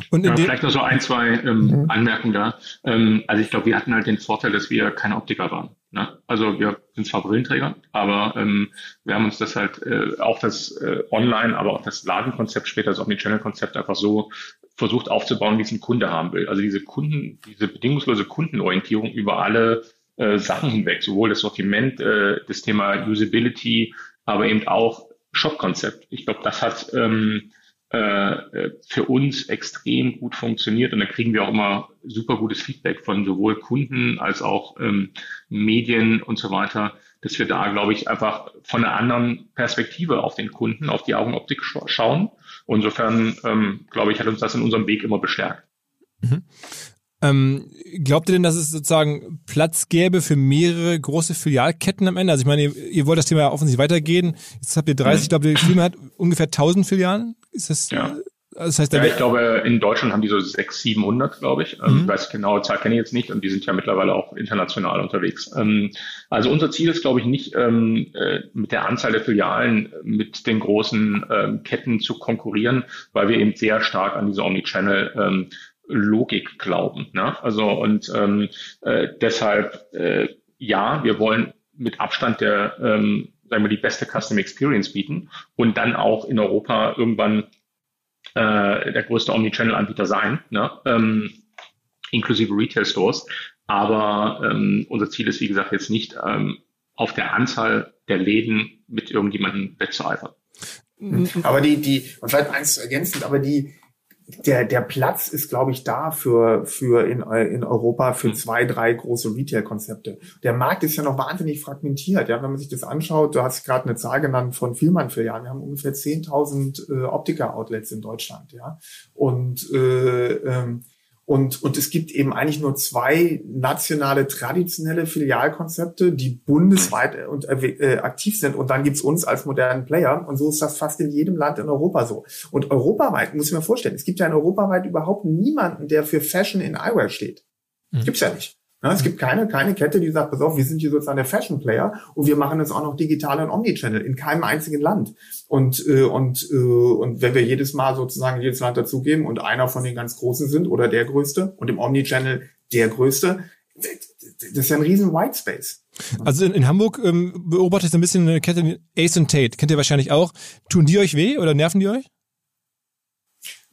Und ja, vielleicht noch so ein, zwei ähm, mhm. Anmerkungen da. Ähm, also ich glaube, wir hatten halt den Vorteil, dass wir keine Optiker waren. Ne? Also wir sind zwar Brillenträger, aber ähm, wir haben uns das halt äh, auch das äh, Online, aber auch das Ladenkonzept später, das Omnichannel-Konzept einfach so versucht aufzubauen, wie es ein Kunde haben will. Also diese Kunden, diese bedingungslose Kundenorientierung über alle äh, Sachen hinweg, sowohl das Sortiment, äh, das Thema Usability, aber eben auch Shop-Konzept. Ich glaube, das hat ähm, äh, für uns extrem gut funktioniert und da kriegen wir auch immer super gutes Feedback von sowohl Kunden als auch ähm, Medien und so weiter, dass wir da, glaube ich, einfach von einer anderen Perspektive auf den Kunden, auf die Augenoptik schauen. Und insofern, ähm, glaube ich, hat uns das in unserem Weg immer bestärkt. Mhm. Ähm, glaubt ihr denn, dass es sozusagen Platz gäbe für mehrere große Filialketten am Ende? Also ich meine, ihr, ihr wollt das Thema ja offensichtlich weitergehen. Jetzt habt ihr 30, mhm. ich glaube, die Firma hat ungefähr 1000 Filialen. Ist das? Ja. Das heißt, ja, ich glaube, in Deutschland haben die so 600, 700, glaube ich. Ähm, mhm. Ich weiß genaue Zahl kenne ich jetzt nicht und die sind ja mittlerweile auch international unterwegs. Ähm, also unser Ziel ist, glaube ich, nicht ähm, äh, mit der Anzahl der Filialen mit den großen Ketten zu konkurrieren, weil wir eben sehr stark an diese Omnichannel Logik glauben. Ne? Also und ähm, äh, deshalb äh, ja, wir wollen mit Abstand der ähm, sagen wir, die beste Custom Experience bieten und dann auch in Europa irgendwann äh, der größte Omnichannel-Anbieter sein, ne? ähm, inklusive Retail-Stores. Aber ähm, unser Ziel ist, wie gesagt, jetzt nicht ähm, auf der Anzahl der Läden mit irgendjemandem wettzueifern. Aber die, die, und vielleicht eins ergänzend, aber die, der, der Platz ist, glaube ich, da für, für in, in Europa für hm. zwei, drei große Retail-Konzepte. Der Markt ist ja noch wahnsinnig fragmentiert. Ja, wenn man sich das anschaut, du hast gerade eine Zahl genannt von Vielmann-Filialen. Wir haben ungefähr 10.000 äh, Optiker-Outlets in Deutschland. Ja, und äh, ähm, und, und es gibt eben eigentlich nur zwei nationale traditionelle Filialkonzepte, die bundesweit äh, und, äh, aktiv sind. Und dann gibt's uns als modernen Player. Und so ist das fast in jedem Land in Europa so. Und europaweit, muss ich mir vorstellen, es gibt ja in europaweit überhaupt niemanden, der für Fashion in Eyewear steht. Mhm. Gibt's ja nicht. Ja, es gibt keine, keine Kette, die sagt, pass auf, wir sind hier sozusagen der Fashion Player und wir machen es auch noch digital und Omnichannel in keinem einzigen Land. Und, äh, und, äh, und wenn wir jedes Mal sozusagen jedes Land dazugeben und einer von den ganz Großen sind oder der Größte und im Omnichannel der Größte, das ist ja ein riesen Whitespace. Also in, in Hamburg ähm, beobachte ich so ein bisschen eine Kette Ace und Tate. Kennt ihr wahrscheinlich auch. Tun die euch weh oder nerven die euch?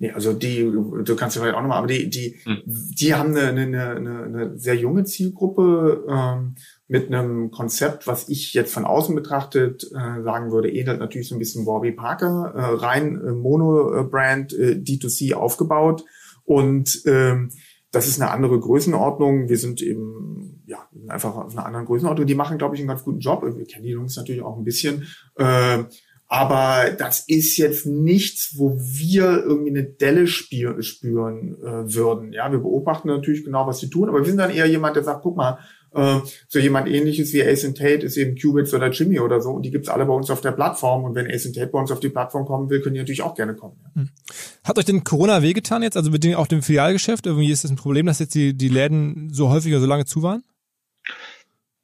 Nee, also die, du kannst ja vielleicht auch nochmal, aber die, die, hm. die haben eine, eine, eine, eine sehr junge Zielgruppe ähm, mit einem Konzept, was ich jetzt von außen betrachtet äh, sagen würde, ähnelt natürlich so ein bisschen Warby Parker, äh, rein äh, Mono-Brand äh, D2C aufgebaut und ähm, das ist eine andere Größenordnung. Wir sind eben ja, einfach auf einer anderen Größenordnung. Die machen, glaube ich, einen ganz guten Job. Wir kennen die Jungs natürlich auch ein bisschen. Äh, aber das ist jetzt nichts, wo wir irgendwie eine Delle spüren, spüren äh, würden. Ja, wir beobachten natürlich genau, was sie tun, aber wir sind dann eher jemand, der sagt, guck mal, äh, so jemand ähnliches wie Ace Tate ist eben Qubits oder Jimmy oder so und die gibt's alle bei uns auf der Plattform und wenn Ace Tate bei uns auf die Plattform kommen will, können die natürlich auch gerne kommen. Ja. Hm. Hat euch denn Corona wehgetan jetzt, also mit dem, auch dem Filialgeschäft? Irgendwie ist das ein Problem, dass jetzt die, die Läden so häufig oder so lange zu waren?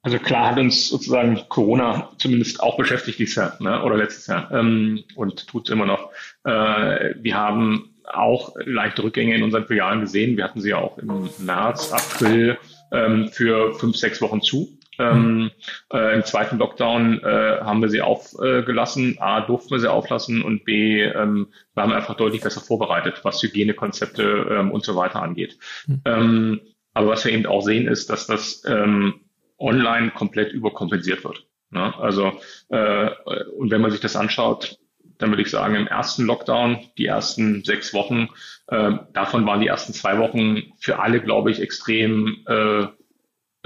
Also klar hat uns sozusagen Corona zumindest auch beschäftigt dieses Jahr ne, oder letztes Jahr ähm, und tut es immer noch. Äh, wir haben auch leichte Rückgänge in unseren Filialen gesehen. Wir hatten sie ja auch im März, April ähm, für fünf, sechs Wochen zu. Ähm, äh, Im zweiten Lockdown äh, haben wir sie aufgelassen. A, durften wir sie auflassen und B, ähm, wir haben einfach deutlich besser vorbereitet, was Hygienekonzepte ähm, und so weiter angeht. Mhm. Aber was wir eben auch sehen, ist, dass das ähm, online komplett überkompensiert wird. Ne? Also äh, und wenn man sich das anschaut, dann würde ich sagen, im ersten Lockdown, die ersten sechs Wochen, äh, davon waren die ersten zwei Wochen für alle, glaube ich, extrem äh,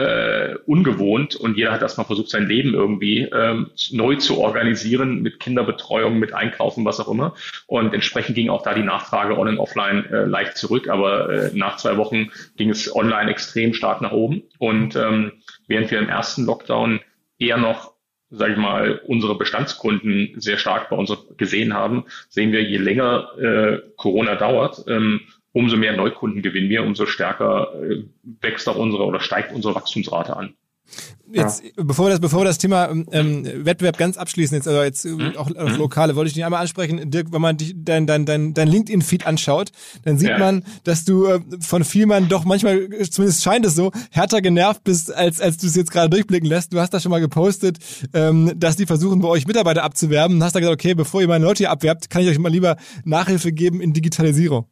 äh, ungewohnt und jeder hat erstmal versucht, sein Leben irgendwie ähm, neu zu organisieren mit Kinderbetreuung, mit Einkaufen, was auch immer. Und entsprechend ging auch da die Nachfrage on und offline äh, leicht zurück, aber äh, nach zwei Wochen ging es online extrem stark nach oben. Und ähm, während wir im ersten Lockdown eher noch sage ich mal, unsere Bestandskunden sehr stark bei uns gesehen haben, sehen wir, je länger äh, Corona dauert, ähm, umso mehr Neukunden gewinnen wir, umso stärker äh, wächst auch unsere oder steigt unsere Wachstumsrate an. Jetzt, ja. bevor wir das, bevor wir das Thema ähm, Wettbewerb ganz abschließen, jetzt aber jetzt mhm. auch auf Lokale, wollte ich dich einmal ansprechen, Dirk, wenn man dich, dein, dein, dein, dein LinkedIn-Feed anschaut, dann sieht ja. man, dass du äh, von Vielmann doch manchmal, zumindest scheint es so, härter genervt bist, als, als du es jetzt gerade durchblicken lässt. Du hast da schon mal gepostet, ähm, dass die versuchen, bei euch Mitarbeiter abzuwerben. Und hast da gesagt, okay, bevor ihr meine Leute hier abwerbt, kann ich euch mal lieber Nachhilfe geben in Digitalisierung.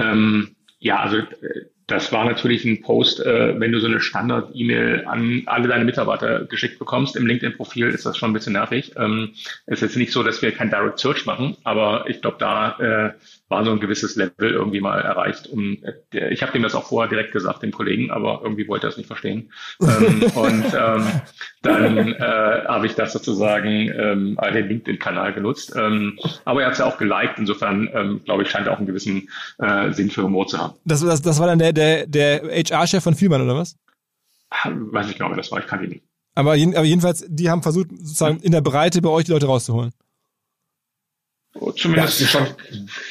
Ähm, ja, also äh, das war natürlich ein Post, äh, wenn du so eine Standard-E-Mail an alle deine Mitarbeiter geschickt bekommst. Im LinkedIn-Profil ist das schon ein bisschen nervig. Ähm, es ist jetzt nicht so, dass wir kein Direct Search machen, aber ich glaube, da äh, war so ein gewisses Level irgendwie mal erreicht. Und ich habe dem das auch vorher direkt gesagt, dem Kollegen, aber irgendwie wollte er es nicht verstehen. ähm, und ähm, dann äh, habe ich das sozusagen ähm, den LinkedIn-Kanal genutzt. Ähm, aber er hat es ja auch geliked. Insofern, ähm, glaube ich, scheint er auch einen gewissen äh, Sinn für Humor zu haben. Das, das, das war dann der, der, der HR-Chef von Vielmann, oder was? Weiß ich glaube, das war, ich kann ihn nicht. Aber, aber jedenfalls, die haben versucht, sozusagen in der Breite bei euch die Leute rauszuholen. Zumindest ja,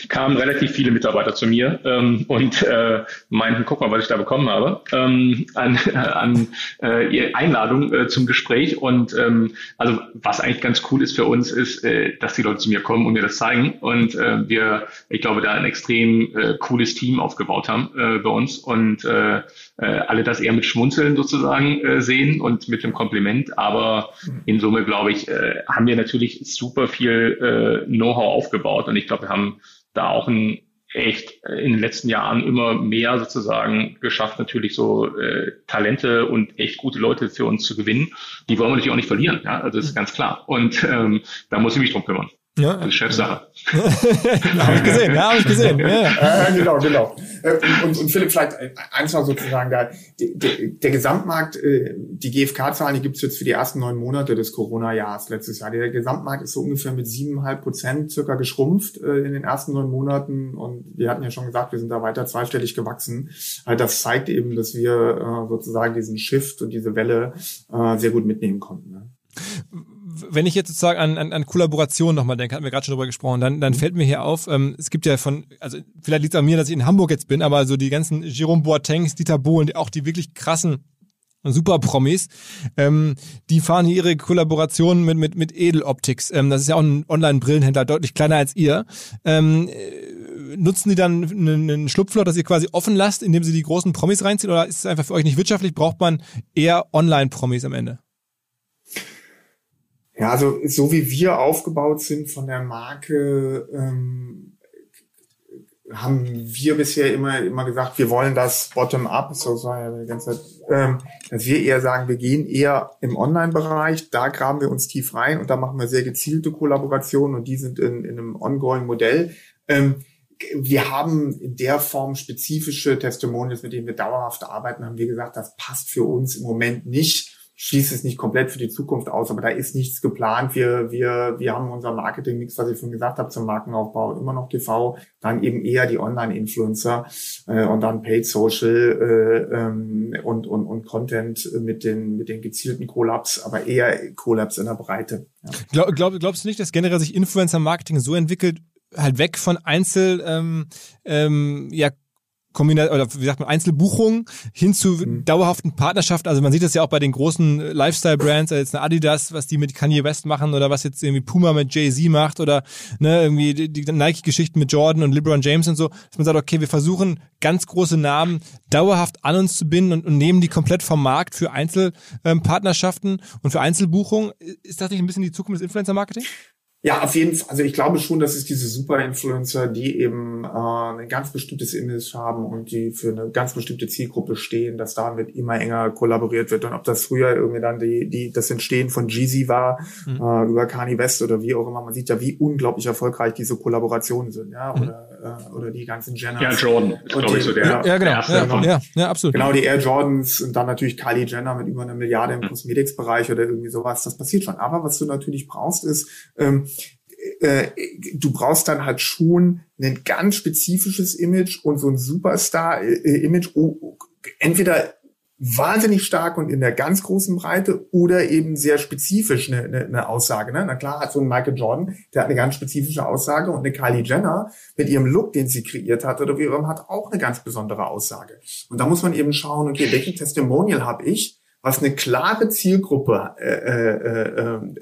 kamen relativ viele Mitarbeiter zu mir ähm, und äh, meinten, guck mal, was ich da bekommen habe, ähm, an, äh, an äh, Einladung äh, zum Gespräch. Und ähm, also was eigentlich ganz cool ist für uns, ist, äh, dass die Leute zu mir kommen und mir das zeigen. Und äh, wir, ich glaube, da ein extrem äh, cooles Team aufgebaut haben äh, bei uns und äh, äh, alle das eher mit Schmunzeln sozusagen äh, sehen und mit dem Kompliment. Aber in Summe, glaube ich, äh, haben wir natürlich super viel äh, Know-how aufgebaut und ich glaube, wir haben da auch ein echt in den letzten Jahren immer mehr sozusagen geschafft, natürlich so äh, Talente und echt gute Leute für uns zu gewinnen. Die wollen wir natürlich auch nicht verlieren, ja, also das ist ganz klar. Und ähm, da muss ich mich drum kümmern. Ja. Das ist Chefsache. habe ich gesehen, ja, habe ich gesehen. Ja. Äh, genau, genau. Und, und Philipp, vielleicht eins noch sozusagen da. Der, der Gesamtmarkt, äh, die GfK-Zahlen, die gibt's jetzt für die ersten neun Monate des Corona-Jahres letztes Jahr. Der Gesamtmarkt ist so ungefähr mit siebeneinhalb Prozent circa geschrumpft äh, in den ersten neun Monaten. Und wir hatten ja schon gesagt, wir sind da weiter zweistellig gewachsen. Das zeigt eben, dass wir sozusagen diesen Shift und diese Welle sehr gut mitnehmen konnten. Wenn ich jetzt sozusagen an, an, an Kollaboration nochmal denke, hatten wir gerade schon drüber gesprochen, dann, dann fällt mir hier auf, ähm, es gibt ja von, also vielleicht liegt es an mir, dass ich in Hamburg jetzt bin, aber so die ganzen Jerome Boatengs, Dieter Bohlen, auch die wirklich krassen Super Promis, ähm, die fahren hier ihre Kollaboration mit, mit, mit Edeloptics. Ähm, das ist ja auch ein Online-Brillenhändler, deutlich kleiner als ihr. Ähm, äh, nutzen die dann einen Schlupfloch, das ihr quasi offen lasst, indem sie die großen Promis reinziehen, oder ist es einfach für euch nicht wirtschaftlich? Braucht man eher Online-Promis am Ende? Ja, also so wie wir aufgebaut sind von der Marke, ähm, haben wir bisher immer immer gesagt, wir wollen das bottom-up, so war ja die ganze Zeit, ähm, dass wir eher sagen, wir gehen eher im Online-Bereich, da graben wir uns tief rein und da machen wir sehr gezielte Kollaborationen und die sind in, in einem ongoing Modell. Ähm, wir haben in der Form spezifische Testimonials, mit denen wir dauerhaft arbeiten, haben wir gesagt, das passt für uns im Moment nicht schließe es nicht komplett für die Zukunft aus, aber da ist nichts geplant. Wir, wir, wir haben unser Marketing-Mix, was ich vorhin gesagt habe, zum Markenaufbau immer noch TV, dann eben eher die Online-Influencer äh, und dann Paid Social äh, ähm, und, und, und Content mit den, mit den gezielten Collabs, aber eher Collabs in der Breite. Ja. Glaub, glaub, glaubst du nicht, dass generell sich Influencer-Marketing so entwickelt, halt weg von Einzel, ähm, ähm, ja, Kombinat oder wie sagt man, Einzelbuchungen hin zu mhm. dauerhaften Partnerschaften. Also man sieht das ja auch bei den großen Lifestyle-Brands, also jetzt eine Adidas, was die mit Kanye West machen oder was jetzt irgendwie Puma mit Jay-Z macht oder ne, irgendwie die, die Nike-Geschichten mit Jordan und LeBron James und so, dass man sagt, okay, wir versuchen ganz große Namen dauerhaft an uns zu binden und, und nehmen die komplett vom Markt für Einzelpartnerschaften ähm, und für Einzelbuchungen. Ist das nicht ein bisschen die Zukunft des Influencer-Marketing? Ja, auf jeden Fall. Also ich glaube schon, dass es diese Super-Influencer, die eben äh, ein ganz bestimmtes Image haben und die für eine ganz bestimmte Zielgruppe stehen, dass damit immer enger kollaboriert wird. Und ob das früher irgendwie dann die, die das Entstehen von Jeezy war, mhm. äh, über Kanye West oder wie auch immer, man sieht ja, wie unglaublich erfolgreich diese Kollaborationen sind, ja, mhm. Oder, äh, oder die ganzen Jenner. Ja, Jordan, glaube ich, so der. Ja, ja genau. Ja, genau. ja, ja, absolut. Genau, die Air Jordans und dann natürlich Kylie Jenner mit über einer Milliarde im mhm. Kosmetiksbereich oder irgendwie sowas. Das passiert schon. Aber was du natürlich brauchst, ist, ähm, äh, du brauchst dann halt schon ein ganz spezifisches Image und so ein Superstar-Image, oh, entweder wahnsinnig stark und in der ganz großen Breite oder eben sehr spezifisch eine, eine, eine Aussage. Ne? Na klar hat so ein Michael Jordan, der hat eine ganz spezifische Aussage und eine Kylie Jenner mit ihrem Look, den sie kreiert hat oder wie immer, hat auch eine ganz besondere Aussage. Und da muss man eben schauen, okay, welchen Testimonial habe ich was eine klare Zielgruppe äh,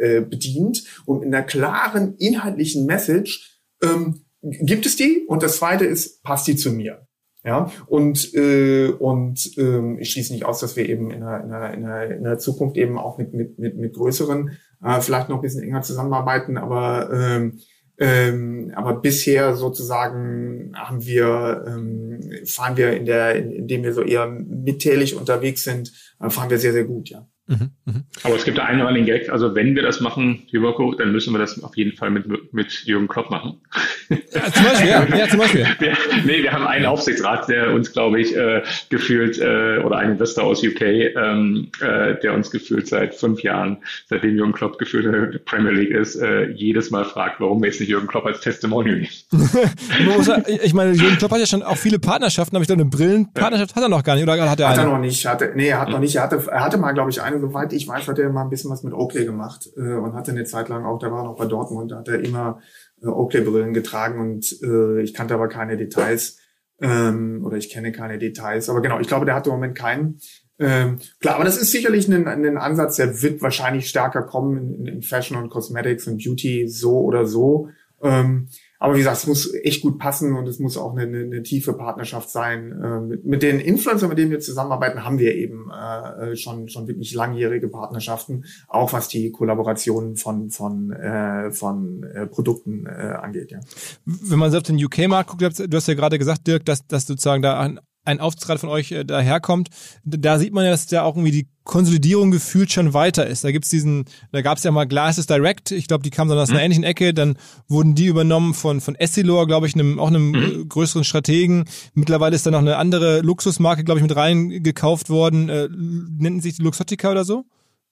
äh, äh, bedient und in einer klaren inhaltlichen Message ähm, gibt es die und das zweite ist, passt die zu mir. Ja, und, äh, und ähm, ich schließe nicht aus, dass wir eben in der, in der, in der, in der Zukunft eben auch mit, mit, mit, mit größeren, äh, vielleicht noch ein bisschen enger zusammenarbeiten, aber ähm, ähm, aber bisher sozusagen haben wir, ähm, fahren wir in der, in, indem wir so eher mittäglich unterwegs sind, äh, fahren wir sehr, sehr gut, ja. Mhm, mh. Aber es gibt einen Running Gag, also wenn wir das machen, Jürgen, dann müssen wir das auf jeden Fall mit, mit Jürgen Klopp machen. Ja, zum Beispiel, ja, ja zum Beispiel. Wir, nee, wir haben einen Aufsichtsrat, der uns, glaube ich, äh, gefühlt, äh, oder einen Investor aus UK, ähm, äh, der uns gefühlt seit fünf Jahren, seitdem Jürgen Klopp gefühlt in der Premier League ist, äh, jedes Mal fragt, warum wir jetzt nicht Jürgen Klopp als Testimonial ich meine, Jürgen Klopp hat ja schon auch viele Partnerschaften, aber ich glaube, eine Brillenpartnerschaft ja. hat er noch gar nicht, oder hat er Hat eine? er noch nicht, hatte, nee, er hat noch nicht, er hatte, er hatte mal, glaube ich, eine soweit ich weiß, hat er mal ein bisschen was mit Oakley gemacht äh, und hatte eine Zeit lang auch, der war noch bei Dortmund, da hat er immer Oakley-Brillen getragen und äh, ich kannte aber keine Details ähm, oder ich kenne keine Details. Aber genau, ich glaube, der hat im Moment keinen. Ähm, klar, aber das ist sicherlich ein, ein Ansatz, der wird wahrscheinlich stärker kommen in, in Fashion und Cosmetics und Beauty so oder so. Ähm, aber wie gesagt, es muss echt gut passen und es muss auch eine, eine, eine tiefe Partnerschaft sein. Äh, mit, mit den Influencern, mit denen wir zusammenarbeiten, haben wir eben äh, schon schon wirklich langjährige Partnerschaften, auch was die Kollaboration von von äh, von äh, Produkten äh, angeht. Ja. Wenn man selbst den UK-Markt guckt, du hast ja gerade gesagt, Dirk, dass, dass sozusagen da ein ein Aufsichtsrat von euch äh, daherkommt, da sieht man ja, dass da auch irgendwie die Konsolidierung gefühlt schon weiter ist. Da gibt's diesen, da gab's ja mal Glasses Direct, ich glaube, die kamen dann aus einer mhm. ähnlichen Ecke, dann wurden die übernommen von von Essilor, glaube ich, einem, auch einem mhm. größeren Strategen. Mittlerweile ist da noch eine andere Luxusmarke, glaube ich, mit reingekauft worden. Äh, nennen sich die Luxottica oder so?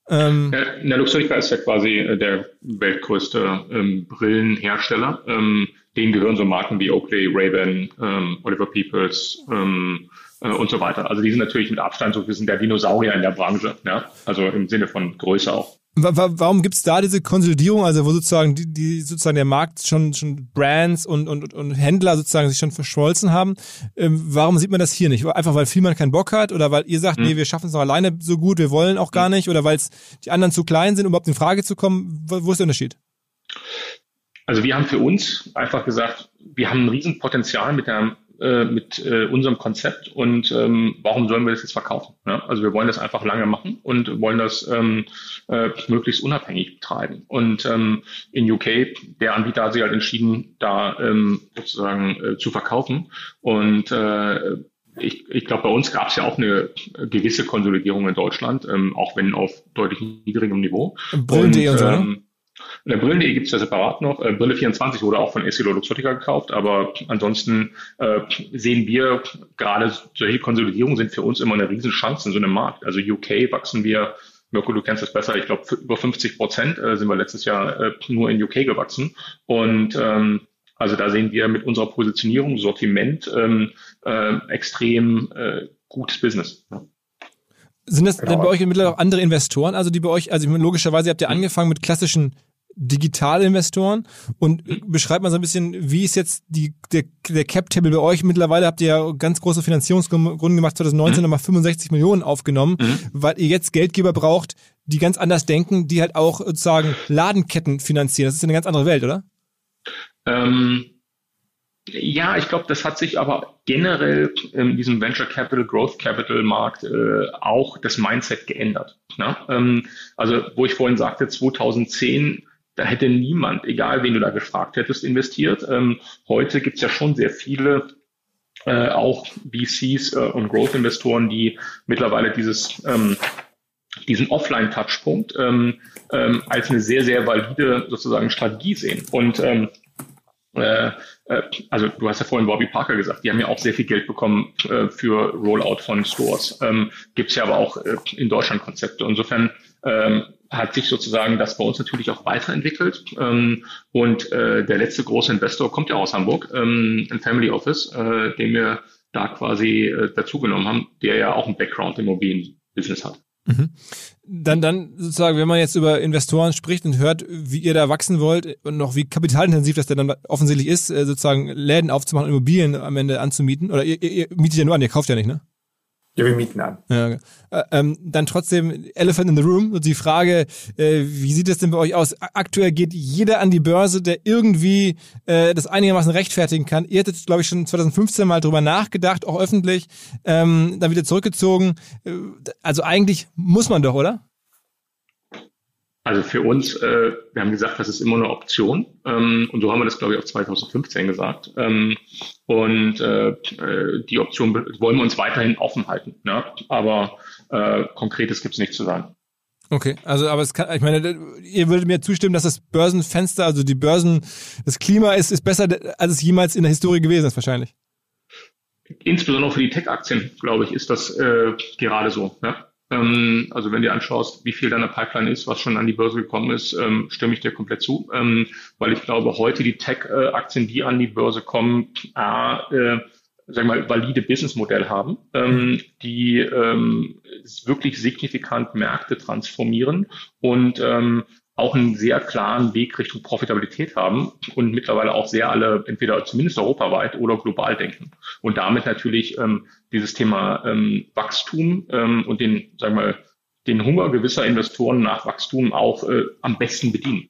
Ähm, ja, der Luxottica ist ja quasi äh, der weltgrößte ähm, Brillenhersteller. Ähm, denen gehören so Marken wie Oakley, Ray-Ban, ähm, Oliver Peoples ähm, äh, und so weiter. Also die sind natürlich mit Abstand so ein bisschen der Dinosaurier in der Branche, ja? also im Sinne von Größe auch. Warum gibt's da diese Konsolidierung, also wo sozusagen die, die sozusagen der Markt schon schon Brands und, und, und Händler sozusagen sich schon verschmolzen haben? Ähm, warum sieht man das hier nicht? Einfach weil Vielmann keinen Bock hat oder weil ihr sagt, hm. nee, wir schaffen es noch alleine so gut, wir wollen auch gar hm. nicht oder weil die anderen zu klein sind, um überhaupt in Frage zu kommen? Wo, wo ist der Unterschied? Also wir haben für uns einfach gesagt, wir haben ein Riesenpotenzial mit der äh, mit äh, unserem Konzept und ähm, warum sollen wir das jetzt verkaufen? Ja? Also wir wollen das einfach lange machen und wollen das ähm, äh, möglichst unabhängig betreiben. Und ähm, in UK, der Anbieter hat sich halt entschieden, da ähm, sozusagen äh, zu verkaufen. Und äh, ich, ich glaube, bei uns gab es ja auch eine gewisse Konsolidierung in Deutschland, ähm, auch wenn auf deutlich niedrigem Niveau. Brillen.de und, und so, ne? ähm, Der Brillen.de gibt es ja separat noch. Äh, Brille 24 wurde auch von Essilor Luxottica gekauft, aber ansonsten äh, sehen wir gerade solche Konsolidierungen sind für uns immer eine Riesenchance in so einem Markt. Also UK wachsen wir, Mirko, du kennst das besser, ich glaube über 50 Prozent äh, sind wir letztes Jahr äh, nur in UK gewachsen. Und ähm, also da sehen wir mit unserer Positionierung, Sortiment ähm, äh, extrem äh, gutes Business. Ja. Sind das genau. denn bei euch mittlerweile auch andere Investoren, also die bei euch, also logischerweise habt ihr angefangen mit klassischen Digitalinvestoren und mhm. beschreibt mal so ein bisschen, wie ist jetzt die, der, der Cap-Table bei euch? Mittlerweile habt ihr ja ganz große Finanzierungsrunden gemacht, 2019 mhm. nochmal 65 Millionen aufgenommen, mhm. weil ihr jetzt Geldgeber braucht, die ganz anders denken, die halt auch sozusagen Ladenketten finanzieren. Das ist eine ganz andere Welt, oder? Ähm, ja, ich glaube, das hat sich aber generell in diesem Venture Capital, Growth Capital Markt äh, auch das Mindset geändert. Ne? Ähm, also, wo ich vorhin sagte, 2010, da hätte niemand, egal wen du da gefragt hättest, investiert. Ähm, heute gibt's ja schon sehr viele äh, auch VCs äh, und Growth-Investoren, die mittlerweile dieses ähm, diesen Offline-Touchpunkt ähm, ähm, als eine sehr, sehr valide sozusagen Strategie sehen. Und ähm, äh, äh, also du hast ja vorhin Bobby Parker gesagt, die haben ja auch sehr viel Geld bekommen äh, für Rollout von Stores. Ähm, Gibt es ja aber auch äh, in Deutschland Konzepte. Insofern ähm, hat sich sozusagen das bei uns natürlich auch weiterentwickelt. Ähm, und äh, der letzte große Investor kommt ja aus Hamburg, ähm, ein Family Office, äh, den wir da quasi äh, dazugenommen haben, der ja auch ein Background im Immobilienbusiness hat. Mhm. Dann, dann sozusagen, wenn man jetzt über Investoren spricht und hört, wie ihr da wachsen wollt und noch wie kapitalintensiv das dann offensichtlich ist, äh, sozusagen Läden aufzumachen, Immobilien am Ende anzumieten, oder ihr, ihr mietet ja nur an, ihr kauft ja nicht, ne? Ja, wir mieten an. Ja, äh, ähm, dann trotzdem Elephant in the Room und die Frage, äh, wie sieht es denn bei euch aus? Aktuell geht jeder an die Börse, der irgendwie äh, das einigermaßen rechtfertigen kann. Ihr hättet, glaube ich, schon 2015 mal drüber nachgedacht, auch öffentlich, ähm, dann wieder zurückgezogen. Äh, also eigentlich muss man doch, oder? Also für uns, äh, wir haben gesagt, das ist immer eine Option. Ähm, und so haben wir das, glaube ich, auch 2015 gesagt. Ähm, und äh, äh, die Option wollen wir uns weiterhin offen halten. Ne? Aber äh, Konkretes gibt's nicht zu sagen. Okay, also aber es kann, ich meine, ihr würdet mir zustimmen, dass das Börsenfenster, also die Börsen, das Klima ist, ist besser, als es jemals in der Historie gewesen ist, wahrscheinlich. Insbesondere für die Tech-Aktien, glaube ich, ist das äh, gerade so. Ne? Ähm, also wenn du anschaust, wie viel deiner Pipeline ist, was schon an die Börse gekommen ist, ähm, stimme ich dir komplett zu, ähm, weil ich glaube, heute die Tech-Aktien, die an die Börse kommen, A, äh, sagen wir mal, valide Businessmodell haben, ähm, die ähm, wirklich signifikant Märkte transformieren. Und ähm, auch einen sehr klaren Weg Richtung Profitabilität haben und mittlerweile auch sehr alle entweder zumindest europaweit oder global denken. Und damit natürlich ähm, dieses Thema ähm, Wachstum ähm, und den, sagen wir, den Hunger gewisser Investoren nach Wachstum auch äh, am besten bedienen.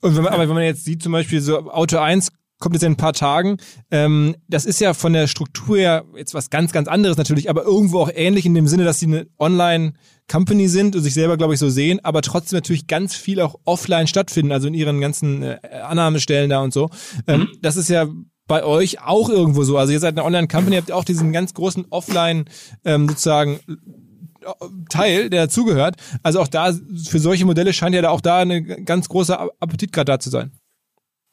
Und wenn man, aber wenn man jetzt sieht, zum Beispiel so Auto 1 kommt jetzt in ein paar Tagen. Ähm, das ist ja von der Struktur her jetzt was ganz, ganz anderes natürlich, aber irgendwo auch ähnlich in dem Sinne, dass sie eine Online-Company sind und sich selber, glaube ich, so sehen, aber trotzdem natürlich ganz viel auch offline stattfinden, also in ihren ganzen äh, Annahmestellen da und so. Ähm, mhm. Das ist ja bei euch auch irgendwo so. Also ihr seid eine Online-Company, habt auch diesen ganz großen Offline ähm, sozusagen Teil, der dazugehört. Also auch da, für solche Modelle scheint ja da auch da eine ganz große Appetit gerade da zu sein.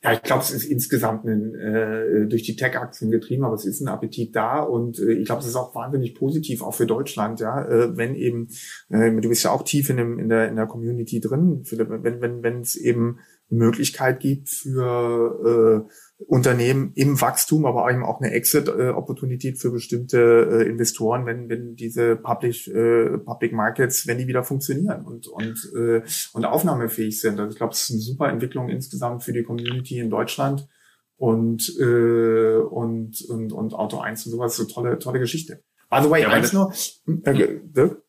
Ja, ich glaube, es ist insgesamt ein, äh, durch die Tech-Aktien getrieben, aber es ist ein Appetit da und äh, ich glaube, es ist auch wahnsinnig positiv, auch für Deutschland, ja, äh, wenn eben, äh, du bist ja auch tief in, dem, in, der, in der Community drin, Philipp, wenn wenn wenn es eben Möglichkeit gibt für äh, Unternehmen im Wachstum, aber eben auch eine Exit-Opportunität für bestimmte äh, Investoren, wenn, wenn diese Public, äh, Public Markets, wenn die wieder funktionieren und, und, äh, und aufnahmefähig sind. Also ich glaube, es ist eine super Entwicklung insgesamt für die Community in Deutschland und, äh, und, und, und Auto 1 und sowas. So tolle, tolle Geschichte. By the way, ja, eins nur, äh, Dirk?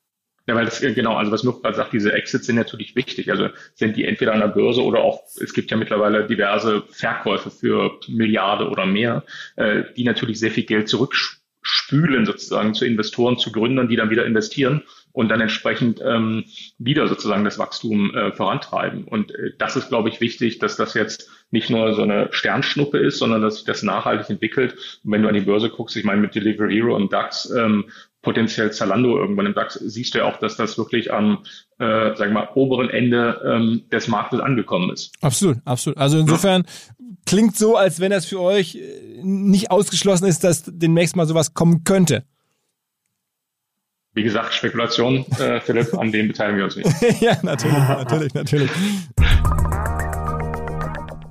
Ja, weil das, äh, genau, also was Mirko sagt, diese Exits sind natürlich wichtig. Also sind die entweder an der Börse oder auch, es gibt ja mittlerweile diverse Verkäufe für Milliarde oder mehr, äh, die natürlich sehr viel Geld zurückspülen sozusagen zu Investoren, zu Gründern, die dann wieder investieren und dann entsprechend ähm, wieder sozusagen das Wachstum äh, vorantreiben. Und äh, das ist, glaube ich, wichtig, dass das jetzt nicht nur so eine Sternschnuppe ist, sondern dass sich das nachhaltig entwickelt. Und wenn du an die Börse guckst, ich meine mit Delivery Hero und DAX, ähm, potenziell Zalando irgendwann im DAX, siehst du ja auch, dass das wirklich am, äh, sagen wir mal, oberen Ende ähm, des Marktes angekommen ist. Absolut, absolut. Also insofern klingt so, als wenn das für euch äh, nicht ausgeschlossen ist, dass demnächst mal sowas kommen könnte. Wie gesagt, Spekulation, äh, Philipp, an dem beteiligen wir uns nicht. ja, natürlich, natürlich, natürlich.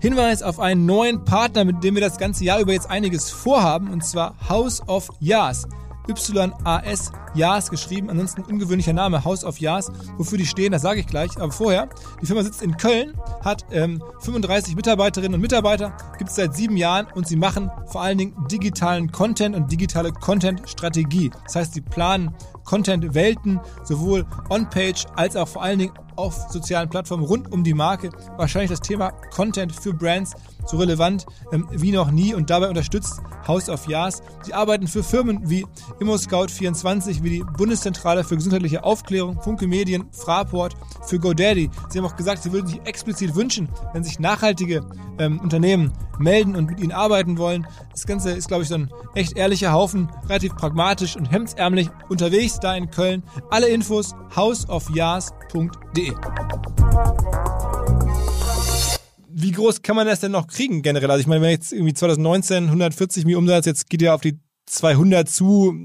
Hinweis auf einen neuen Partner, mit dem wir das ganze Jahr über jetzt einiges vorhaben, und zwar House of Yas. YAS, Yas geschrieben, ansonsten ungewöhnlicher Name, House of Yas. Wofür die stehen, das sage ich gleich. Aber vorher, die Firma sitzt in Köln, hat ähm, 35 Mitarbeiterinnen und Mitarbeiter, gibt es seit sieben Jahren und sie machen vor allen Dingen digitalen Content und digitale Content-Strategie. Das heißt, sie planen Content-Welten, sowohl on-page als auch vor allen Dingen auf sozialen Plattformen rund um die Marke. Wahrscheinlich das Thema Content für Brands so relevant ähm, wie noch nie und dabei unterstützt House of Yas. Sie arbeiten für Firmen wie ImmoScout24, wie die Bundeszentrale für gesundheitliche Aufklärung, Funke Medien, Fraport, für GoDaddy. Sie haben auch gesagt, sie würden sich explizit wünschen, wenn sich nachhaltige ähm, Unternehmen melden und mit ihnen arbeiten wollen. Das Ganze ist, glaube ich, so ein echt ehrlicher Haufen, relativ pragmatisch und hemdsärmlich unterwegs da in Köln. Alle Infos Wie groß kann man das denn noch kriegen generell? Also ich meine, wenn jetzt irgendwie 2019 140 Millionen Umsatz, jetzt geht ja auf die 200 zu,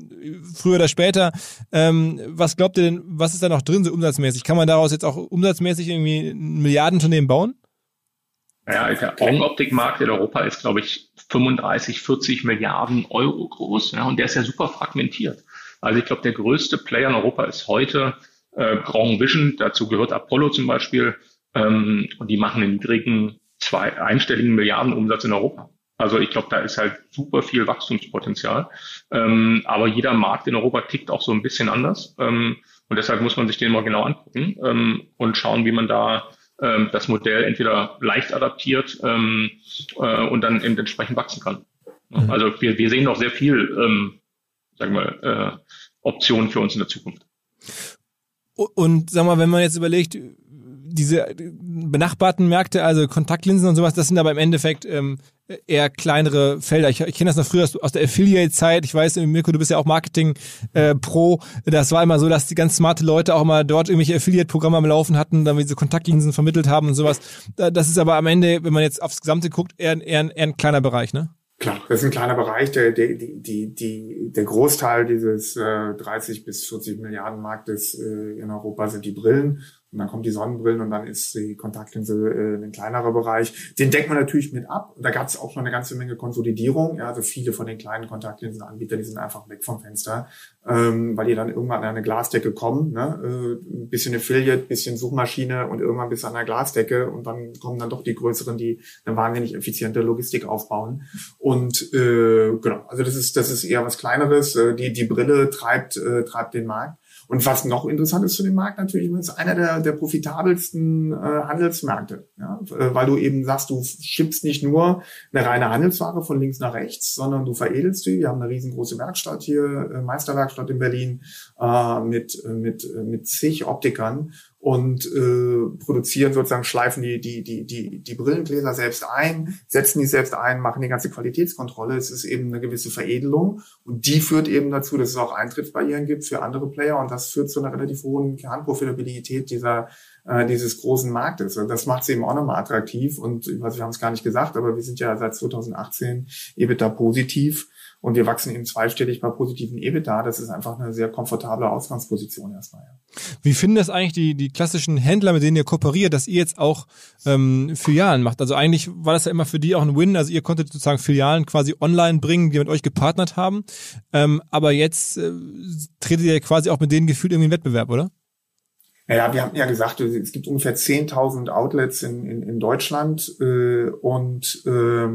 früher oder später. Ähm, was glaubt ihr denn, was ist da noch drin so umsatzmäßig? Kann man daraus jetzt auch umsatzmäßig irgendwie ein Milliardenunternehmen bauen? Ja, der Augenoptikmarkt in Europa ist, glaube ich, 35, 40 Milliarden Euro groß. Ja, und der ist ja super fragmentiert. Also ich glaube, der größte Player in Europa ist heute äh, Grand Vision. Dazu gehört Apollo zum Beispiel. Ähm, und die machen einen niedrigen, zwei, einstelligen Milliarden Umsatz in Europa. Also ich glaube, da ist halt super viel Wachstumspotenzial. Ähm, aber jeder Markt in Europa tickt auch so ein bisschen anders. Ähm, und deshalb muss man sich den mal genau angucken ähm, und schauen, wie man da ähm, das Modell entweder leicht adaptiert ähm, äh, und dann eben entsprechend wachsen kann. Mhm. Also wir, wir sehen noch sehr viel, ähm, sagen wir, äh, Optionen für uns in der Zukunft. Und sag mal, wenn man jetzt überlegt, diese benachbarten Märkte, also Kontaktlinsen und sowas, das sind aber im Endeffekt ähm, eher kleinere Felder. Ich, ich kenne das noch früher aus, aus der Affiliate-Zeit. Ich weiß, Mirko, du bist ja auch Marketing-Pro. Äh, das war immer so, dass die ganz smarte Leute auch mal dort irgendwelche Affiliate-Programme am Laufen hatten, damit diese Kontaktlinsen vermittelt haben und sowas. Das ist aber am Ende, wenn man jetzt aufs Gesamte guckt, eher, eher, eher ein kleiner Bereich, ne? Klar, das ist ein kleiner Bereich. Der, der, die, die, der Großteil dieses äh, 30 bis 40 Milliarden Marktes äh, in Europa sind die Brillen. Und dann kommen die Sonnenbrillen und dann ist die Kontaktlinse äh, ein kleinerer Bereich. Den deckt man natürlich mit ab. Und da gab es auch schon eine ganze Menge Konsolidierung. Ja, also viele von den kleinen Kontaktlinsenanbietern, die sind einfach weg vom Fenster, ähm, weil die dann irgendwann an eine Glasdecke kommen. Ne? Äh, ein bisschen Affiliate, bisschen Suchmaschine und irgendwann bis an der Glasdecke. Und dann kommen dann doch die größeren, die eine wahnsinnig effiziente Logistik aufbauen. Und äh, genau, also das ist das ist eher was Kleineres. Äh, die die Brille treibt äh, treibt den Markt. Und was noch interessant ist für den Markt natürlich, ist einer der, der profitabelsten äh, Handelsmärkte, ja? Äh, weil du eben sagst, du schippst nicht nur eine reine Handelsware von links nach rechts, sondern du veredelst die. Wir haben eine riesengroße Werkstatt hier, äh, Meisterwerkstatt in Berlin, äh, mit, äh, mit, äh, mit zig Optikern und äh, produzieren sozusagen, schleifen die, die, die, die, die Brillengläser selbst ein, setzen die selbst ein, machen die ganze Qualitätskontrolle. Es ist eben eine gewisse Veredelung und die führt eben dazu, dass es auch Eintrittsbarrieren gibt für andere Player und das führt zu einer relativ hohen Kernprofitabilität dieser äh, dieses großen Marktes. Das macht es eben auch nochmal attraktiv und wir haben es gar nicht gesagt, aber wir sind ja seit 2018 EBITDA positiv und wir wachsen eben zweistellig bei positiven EBITDA. Das ist einfach eine sehr komfortable Ausgangsposition erstmal. Ja. Wie finden das eigentlich die, die klassischen Händler, mit denen ihr kooperiert, dass ihr jetzt auch ähm, Filialen macht? Also eigentlich war das ja immer für die auch ein Win. Also ihr konntet sozusagen Filialen quasi online bringen, die mit euch gepartnert haben. Ähm, aber jetzt äh, tretet ihr quasi auch mit denen gefühlt irgendwie in Wettbewerb, oder? Naja, wir haben ja gesagt, es gibt ungefähr 10.000 Outlets in, in, in Deutschland äh, und, äh,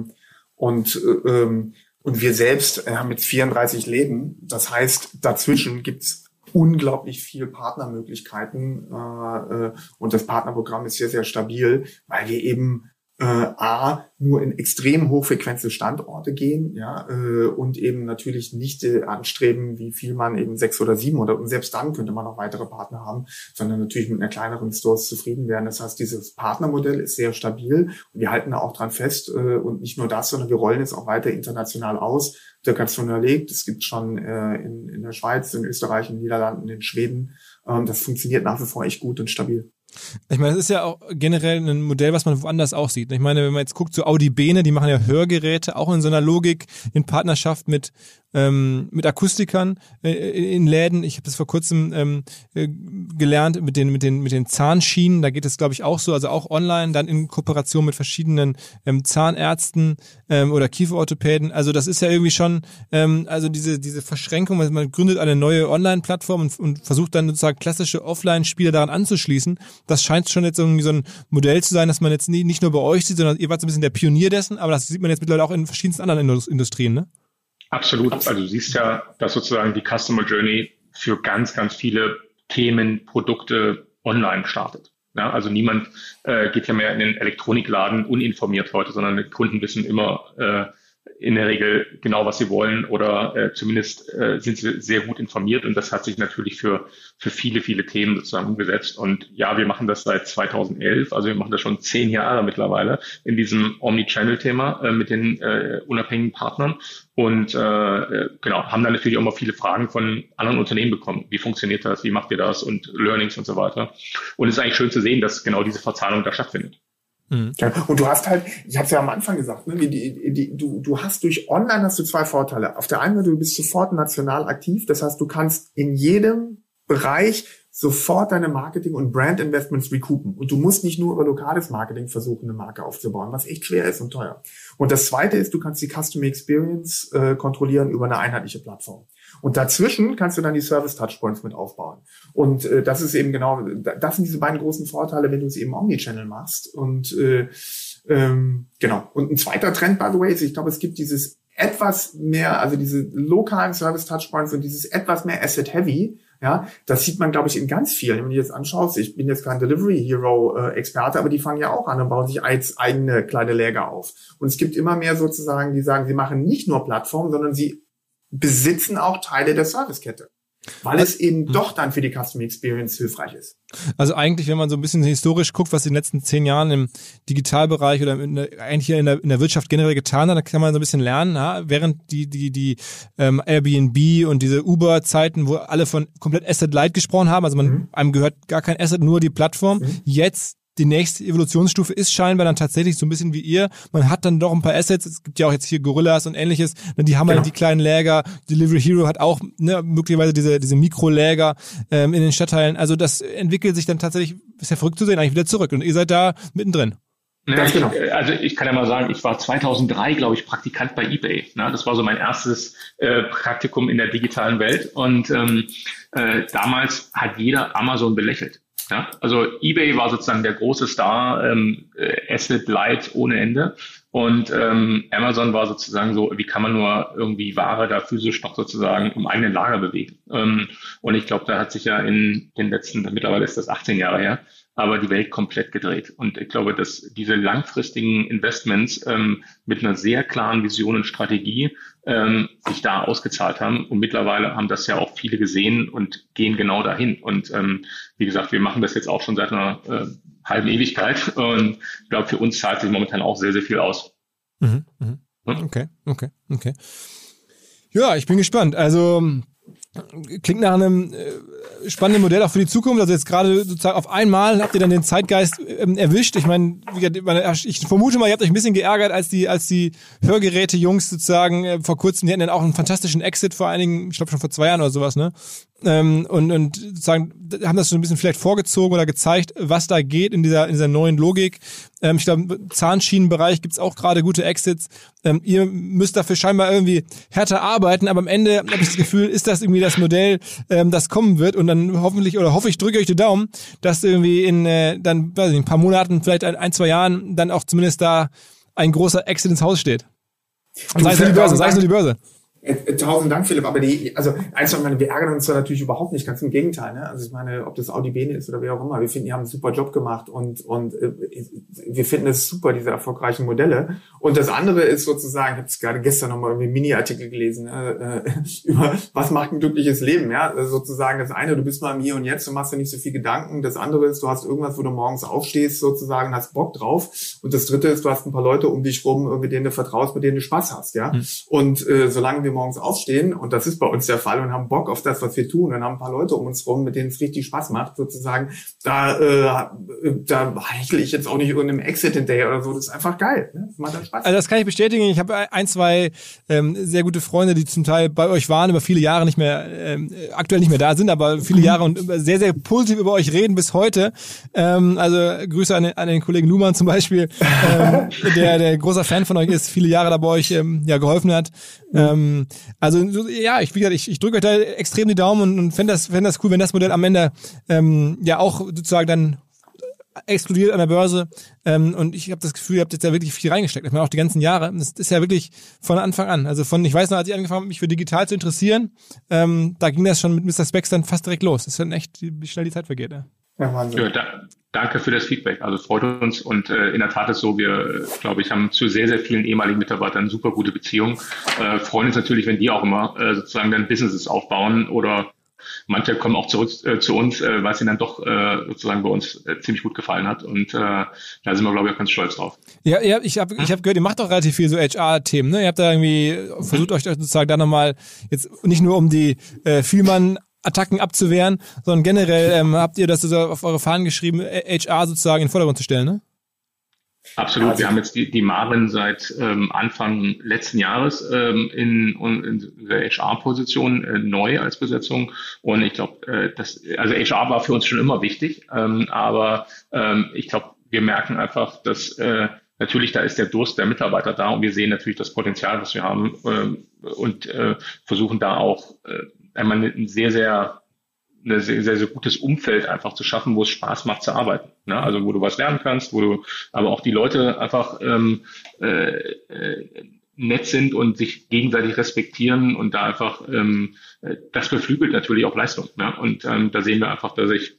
und äh, ähm, und wir selbst äh, haben jetzt 34 Läden. Das heißt, dazwischen gibt's unglaublich viel Partnermöglichkeiten äh, äh, und das Partnerprogramm ist sehr, sehr stabil, weil wir eben äh, A, nur in extrem hochfrequente Standorte gehen, ja, äh, und eben natürlich nicht äh, anstreben, wie viel man eben sechs oder sieben oder und selbst dann könnte man noch weitere Partner haben, sondern natürlich mit einer kleineren Stores zufrieden werden. Das heißt, dieses Partnermodell ist sehr stabil und wir halten da auch dran fest äh, und nicht nur das, sondern wir rollen es auch weiter international aus. Der ganz schon erlegt, es gibt schon äh, in, in der Schweiz, in Österreich, in den Niederlanden, in Schweden. Ähm, das funktioniert nach wie vor echt gut und stabil. Ich meine, das ist ja auch generell ein Modell, was man woanders auch sieht. Ich meine, wenn man jetzt guckt, so Audi Bene, die machen ja Hörgeräte, auch in so einer Logik, in Partnerschaft mit ähm, mit Akustikern äh, in Läden. Ich habe das vor kurzem ähm, äh, gelernt mit den mit den mit den Zahnschienen. Da geht es glaube ich auch so, also auch online, dann in Kooperation mit verschiedenen ähm, Zahnärzten ähm, oder Kieferorthopäden. Also das ist ja irgendwie schon ähm, also diese diese Verschränkung. Man gründet eine neue Online-Plattform und, und versucht dann sozusagen klassische Offline-Spiele daran anzuschließen. Das scheint schon jetzt irgendwie so ein Modell zu sein, dass man jetzt nie, nicht nur bei euch sieht, sondern ihr wart so ein bisschen der Pionier dessen. Aber das sieht man jetzt mittlerweile auch in verschiedensten anderen Industrien, ne? Absolut. Also du siehst ja, dass sozusagen die Customer Journey für ganz, ganz viele Themen, Produkte online startet. Ja, also niemand äh, geht ja mehr in den Elektronikladen uninformiert heute, sondern Kunden wissen immer äh, in der Regel genau, was sie wollen oder äh, zumindest äh, sind sie sehr gut informiert und das hat sich natürlich für, für viele, viele Themen sozusagen umgesetzt. Und ja, wir machen das seit 2011, also wir machen das schon zehn Jahre mittlerweile in diesem Omni-Channel-Thema äh, mit den äh, unabhängigen Partnern und äh, genau, haben dann natürlich auch mal viele Fragen von anderen Unternehmen bekommen. Wie funktioniert das? Wie macht ihr das? Und Learnings und so weiter. Und es ist eigentlich schön zu sehen, dass genau diese Verzahnung da stattfindet. Mhm. Ja, und du hast halt, ich habe es ja am Anfang gesagt, ne, die, die, du, du hast durch Online hast du zwei Vorteile. Auf der einen Seite, du bist sofort national aktiv, das heißt, du kannst in jedem Bereich sofort deine Marketing- und Brand-Investments recoupen. Und du musst nicht nur über lokales Marketing versuchen, eine Marke aufzubauen, was echt schwer ist und teuer. Und das Zweite ist, du kannst die Customer Experience äh, kontrollieren über eine einheitliche Plattform. Und dazwischen kannst du dann die Service-Touchpoints mit aufbauen. Und äh, das ist eben genau, das sind diese beiden großen Vorteile, wenn du es eben Omnichannel machst. Und äh, ähm, genau. Und ein zweiter Trend, by the way, ist, ich glaube, es gibt dieses etwas mehr, also diese lokalen Service-Touchpoints und dieses etwas mehr Asset-Heavy, ja, das sieht man, glaube ich, in ganz vielen. Wenn du jetzt anschaust, ich bin jetzt kein Delivery Hero äh, Experte, aber die fangen ja auch an und bauen sich als eigene kleine Läger auf. Und es gibt immer mehr sozusagen, die sagen, sie machen nicht nur Plattformen, sondern sie besitzen auch Teile der Servicekette. Weil es eben hm. doch dann für die Customer Experience hilfreich ist. Also eigentlich, wenn man so ein bisschen historisch guckt, was in den letzten zehn Jahren im Digitalbereich oder in der, eigentlich hier in der, in der Wirtschaft generell getan hat, da kann man so ein bisschen lernen. Ja? Während die, die, die ähm, Airbnb und diese Uber-Zeiten, wo alle von komplett Asset Light gesprochen haben, also man mhm. einem gehört gar kein Asset, nur die Plattform. Mhm. Jetzt die nächste Evolutionsstufe ist scheinbar dann tatsächlich so ein bisschen wie ihr. Man hat dann doch ein paar Assets. Es gibt ja auch jetzt hier Gorillas und ähnliches. Ne, die haben genau. halt die kleinen Läger. Delivery Hero hat auch ne, möglicherweise diese, diese Mikroläger ähm, in den Stadtteilen. Also das entwickelt sich dann tatsächlich, ist ja verrückt zu sehen, eigentlich wieder zurück. Und ihr seid da mittendrin. Ja, ich, genau. äh, also ich kann ja mal sagen, ich war 2003, glaube ich, Praktikant bei eBay. Na, das war so mein erstes äh, Praktikum in der digitalen Welt. Und ähm, äh, damals hat jeder Amazon belächelt. Ja, also eBay war sozusagen der große Star, ähm, äh, Asset Light ohne Ende. Und ähm, Amazon war sozusagen so, wie kann man nur irgendwie Ware da physisch noch sozusagen im eigenen Lager bewegen. Ähm, und ich glaube, da hat sich ja in den letzten, mittlerweile ist das 18 Jahre her, aber die Welt komplett gedreht. Und ich glaube, dass diese langfristigen Investments ähm, mit einer sehr klaren Vision und Strategie ähm, sich da ausgezahlt haben. Und mittlerweile haben das ja auch viele gesehen und gehen genau dahin. Und ähm, wie gesagt, wir machen das jetzt auch schon seit einer äh, halben Ewigkeit. Und ich glaube, für uns zahlt sich momentan auch sehr, sehr viel aus. Mhm, mh. Okay, okay, okay. Ja, ich bin gespannt. Also klingt nach einem äh, spannenden Modell auch für die Zukunft. Also jetzt gerade sozusagen auf einmal habt ihr dann den Zeitgeist ähm, erwischt. Ich meine, ich vermute mal, ihr habt euch ein bisschen geärgert, als die, als die Hörgeräte-Jungs sozusagen äh, vor kurzem, die hatten dann auch einen fantastischen Exit vor einigen, ich glaube schon vor zwei Jahren oder sowas, ne? Ähm, und, und sozusagen haben das so ein bisschen vielleicht vorgezogen oder gezeigt, was da geht in dieser, in dieser neuen Logik. Ähm, ich glaube, im Zahnschienenbereich gibt's auch gerade gute Exits. Ähm, ihr müsst dafür scheinbar irgendwie härter arbeiten, aber am Ende habe ich das Gefühl, ist das irgendwie das Modell, ähm, das kommen wird und dann hoffentlich oder hoffe ich, drücke euch die Daumen, dass irgendwie in äh, dann weiß ich, ein paar Monaten, vielleicht ein, ein, zwei Jahren dann auch zumindest da ein großer Exit ins Haus steht. sei es nur die Börse, sei es nur die Börse. Äh, äh, tausend Dank, Philipp. Aber die, also eins, ich meine, wir ärgern uns da natürlich überhaupt nicht, ganz im Gegenteil. Ne? Also ich meine, ob das Audi Bene ist oder wer auch immer, wir finden, die haben einen super Job gemacht und und äh, wir finden es super, diese erfolgreichen Modelle. Und das andere ist sozusagen, ich habe es gerade gestern nochmal irgendwie Mini-Artikel gelesen äh, über was macht ein glückliches Leben. Ja, also sozusagen das eine, du bist mal im Hier und Jetzt, du machst dir nicht so viel Gedanken. Das andere ist, du hast irgendwas, wo du morgens aufstehst, sozusagen, hast Bock drauf. Und das dritte ist, du hast ein paar Leute um dich rum, mit denen du vertraust, mit denen du Spaß hast. Ja, mhm. und äh, solange wir wir morgens aufstehen, und das ist bei uns der Fall, und haben Bock auf das, was wir tun, und haben ein paar Leute um uns rum, mit denen es richtig Spaß macht, sozusagen, da, äh, da heichle ich jetzt auch nicht irgendeinem Exit hinterher oder so. Das ist einfach geil. Ne? Das macht dann Spaß. Also das kann ich bestätigen. Ich habe ein, zwei ähm, sehr gute Freunde, die zum Teil bei euch waren, über viele Jahre nicht mehr, ähm, aktuell nicht mehr da sind, aber viele mhm. Jahre und sehr, sehr positiv über euch reden bis heute. Ähm, also Grüße an den, an den Kollegen Luhmann zum Beispiel, ähm, der, der großer Fan von euch ist, viele Jahre da bei euch ähm, ja, geholfen hat. Ähm, also ja, ich, wie gesagt, ich, ich drücke euch da extrem die Daumen und, und fände das, fänd das cool, wenn das Modell am Ende ähm, ja auch sozusagen dann explodiert an der Börse. Ähm, und ich habe das Gefühl, ihr habt jetzt da wirklich viel reingesteckt. Ich meine, auch die ganzen Jahre. Das ist ja wirklich von Anfang an. Also von, ich weiß noch, als ich angefangen habe, mich für digital zu interessieren, ähm, da ging das schon mit Mr. Specs dann fast direkt los. Das ist dann echt, wie schnell die Zeit vergeht. Ja. Ja, Wahnsinn. Ja, da, danke für das Feedback. Also freut uns und äh, in der Tat ist so, wir, glaube ich, haben zu sehr, sehr vielen ehemaligen Mitarbeitern super gute Beziehungen. Äh, freuen uns natürlich, wenn die auch immer äh, sozusagen dann Businesses aufbauen oder manche kommen auch zurück äh, zu uns, äh, weil es ihnen dann doch äh, sozusagen bei uns äh, ziemlich gut gefallen hat. Und äh, da sind wir, glaube ich, auch ganz stolz drauf. Ja, ja ich habe ich hab gehört, ihr macht doch relativ viel so HR-Themen. Ne? Ihr habt da irgendwie versucht euch sozusagen da nochmal jetzt nicht nur um die äh, Vielmann Attacken abzuwehren, sondern generell ähm, habt ihr das so auf eure Fahnen geschrieben, HR sozusagen in den Vordergrund zu stellen, ne? Absolut. Also, wir haben jetzt die, die Marin seit ähm, Anfang letzten Jahres ähm, in, in der HR-Position äh, neu als Besetzung. Und ich glaube, äh, das, also HR war für uns schon immer wichtig, ähm, aber ähm, ich glaube, wir merken einfach, dass äh, natürlich da ist der Durst der Mitarbeiter da und wir sehen natürlich das Potenzial, was wir haben äh, und äh, versuchen da auch äh, einmal ein sehr, sehr, ein sehr, sehr, sehr gutes Umfeld einfach zu schaffen, wo es Spaß macht zu arbeiten. Ne? Also wo du was lernen kannst, wo du aber auch die Leute einfach ähm, äh, äh, nett sind und sich gegenseitig respektieren und da einfach ähm, das beflügelt natürlich auch Leistung. Ne? Und ähm, da sehen wir einfach, dass sich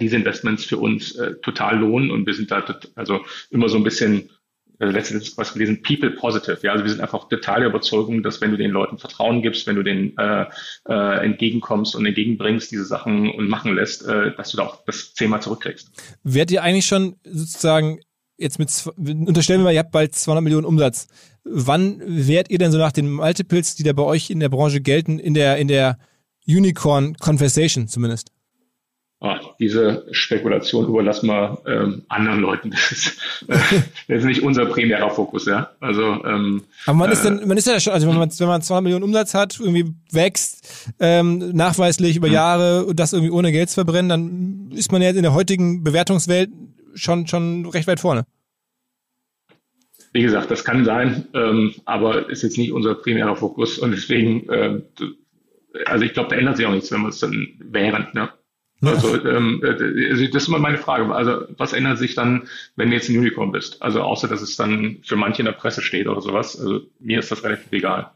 diese Investments für uns äh, total lohnen und wir sind da also immer so ein bisschen also letztendlich was gelesen, people positive. Ja, also wir sind einfach total der Überzeugung, dass wenn du den Leuten Vertrauen gibst, wenn du denen äh, äh, entgegenkommst und entgegenbringst, diese Sachen und machen lässt, äh, dass du da auch das Thema zurückkriegst. Werdet ihr eigentlich schon sozusagen jetzt mit, unterstellen wir mal, ihr habt bald 200 Millionen Umsatz. Wann wärt ihr denn so nach den Multiples, die da bei euch in der Branche gelten, in der, in der Unicorn Conversation zumindest? Oh, diese Spekulation überlassen wir ähm, anderen Leuten. Das ist, äh, das ist nicht unser primärer Fokus, ja. Also, ähm, Aber man ist dann, man ist ja schon, also wenn man, wenn man 200 Millionen Umsatz hat, irgendwie wächst, ähm, nachweislich über hm. Jahre und das irgendwie ohne Geld zu verbrennen, dann ist man ja in der heutigen Bewertungswelt schon, schon recht weit vorne. Wie gesagt, das kann sein, ähm, aber ist jetzt nicht unser primärer Fokus und deswegen, äh, also ich glaube, da ändert sich auch nichts, wenn wir es dann während, ne? Also, ähm, äh, also das ist immer meine Frage. Also was ändert sich dann, wenn du jetzt ein Unicorn bist? Also außer, dass es dann für manche in der Presse steht oder sowas. Also mir ist das relativ egal.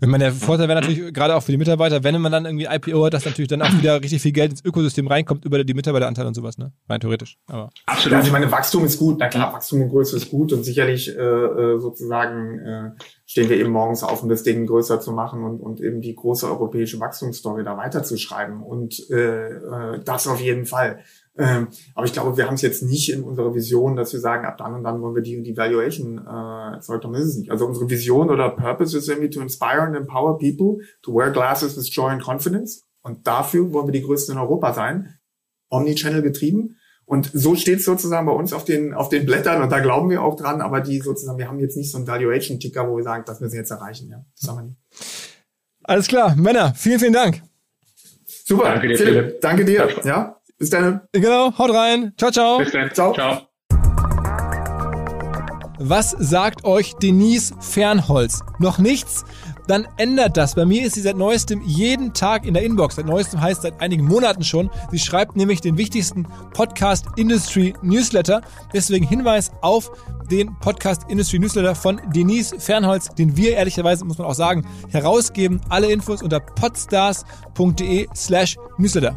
Wenn man der Vorteil wäre natürlich gerade auch für die Mitarbeiter, wenn man dann irgendwie IPO hat, dass natürlich dann auch wieder richtig viel Geld ins Ökosystem reinkommt über die Mitarbeiteranteile und sowas, ne? Rein theoretisch. Aber Absolut. Also ich meine, Wachstum ist gut, na klar, Wachstum und Größe ist gut und sicherlich äh, äh, sozusagen äh, stehen wir eben morgens auf, um das Ding größer zu machen und, und eben die große europäische Wachstumsstory da weiterzuschreiben. Und äh, äh, das auf jeden Fall. Ähm, aber ich glaube, wir haben es jetzt nicht in unserer Vision, dass wir sagen, ab dann und dann wollen wir die und die Valuation äh, erzeugt haben. ist es nicht. Also unsere Vision oder Purpose ist irgendwie to inspire and empower people to wear glasses with joy and confidence. Und dafür wollen wir die größten in Europa sein. Omnichannel getrieben. Und so steht es sozusagen bei uns auf den, auf den Blättern und da glauben wir auch dran, aber die sozusagen, wir haben jetzt nicht so einen Valuation-Ticker, wo wir sagen, das müssen wir jetzt erreichen. Ja, das haben wir nicht. Alles klar, Männer, vielen, vielen Dank. Super, danke dir, Philipp. Philipp. Danke dir. Ja, bis dann. Genau, haut rein. Ciao, ciao. Bis dann. Ciao. ciao. Was sagt euch Denise Fernholz? Noch nichts? dann ändert das. Bei mir ist sie seit neuestem jeden Tag in der Inbox. Seit neuestem heißt seit einigen Monaten schon. Sie schreibt nämlich den wichtigsten Podcast Industry Newsletter. Deswegen Hinweis auf den Podcast Industry Newsletter von Denise Fernholz, den wir ehrlicherweise, muss man auch sagen, herausgeben. Alle Infos unter podstars.de slash Newsletter.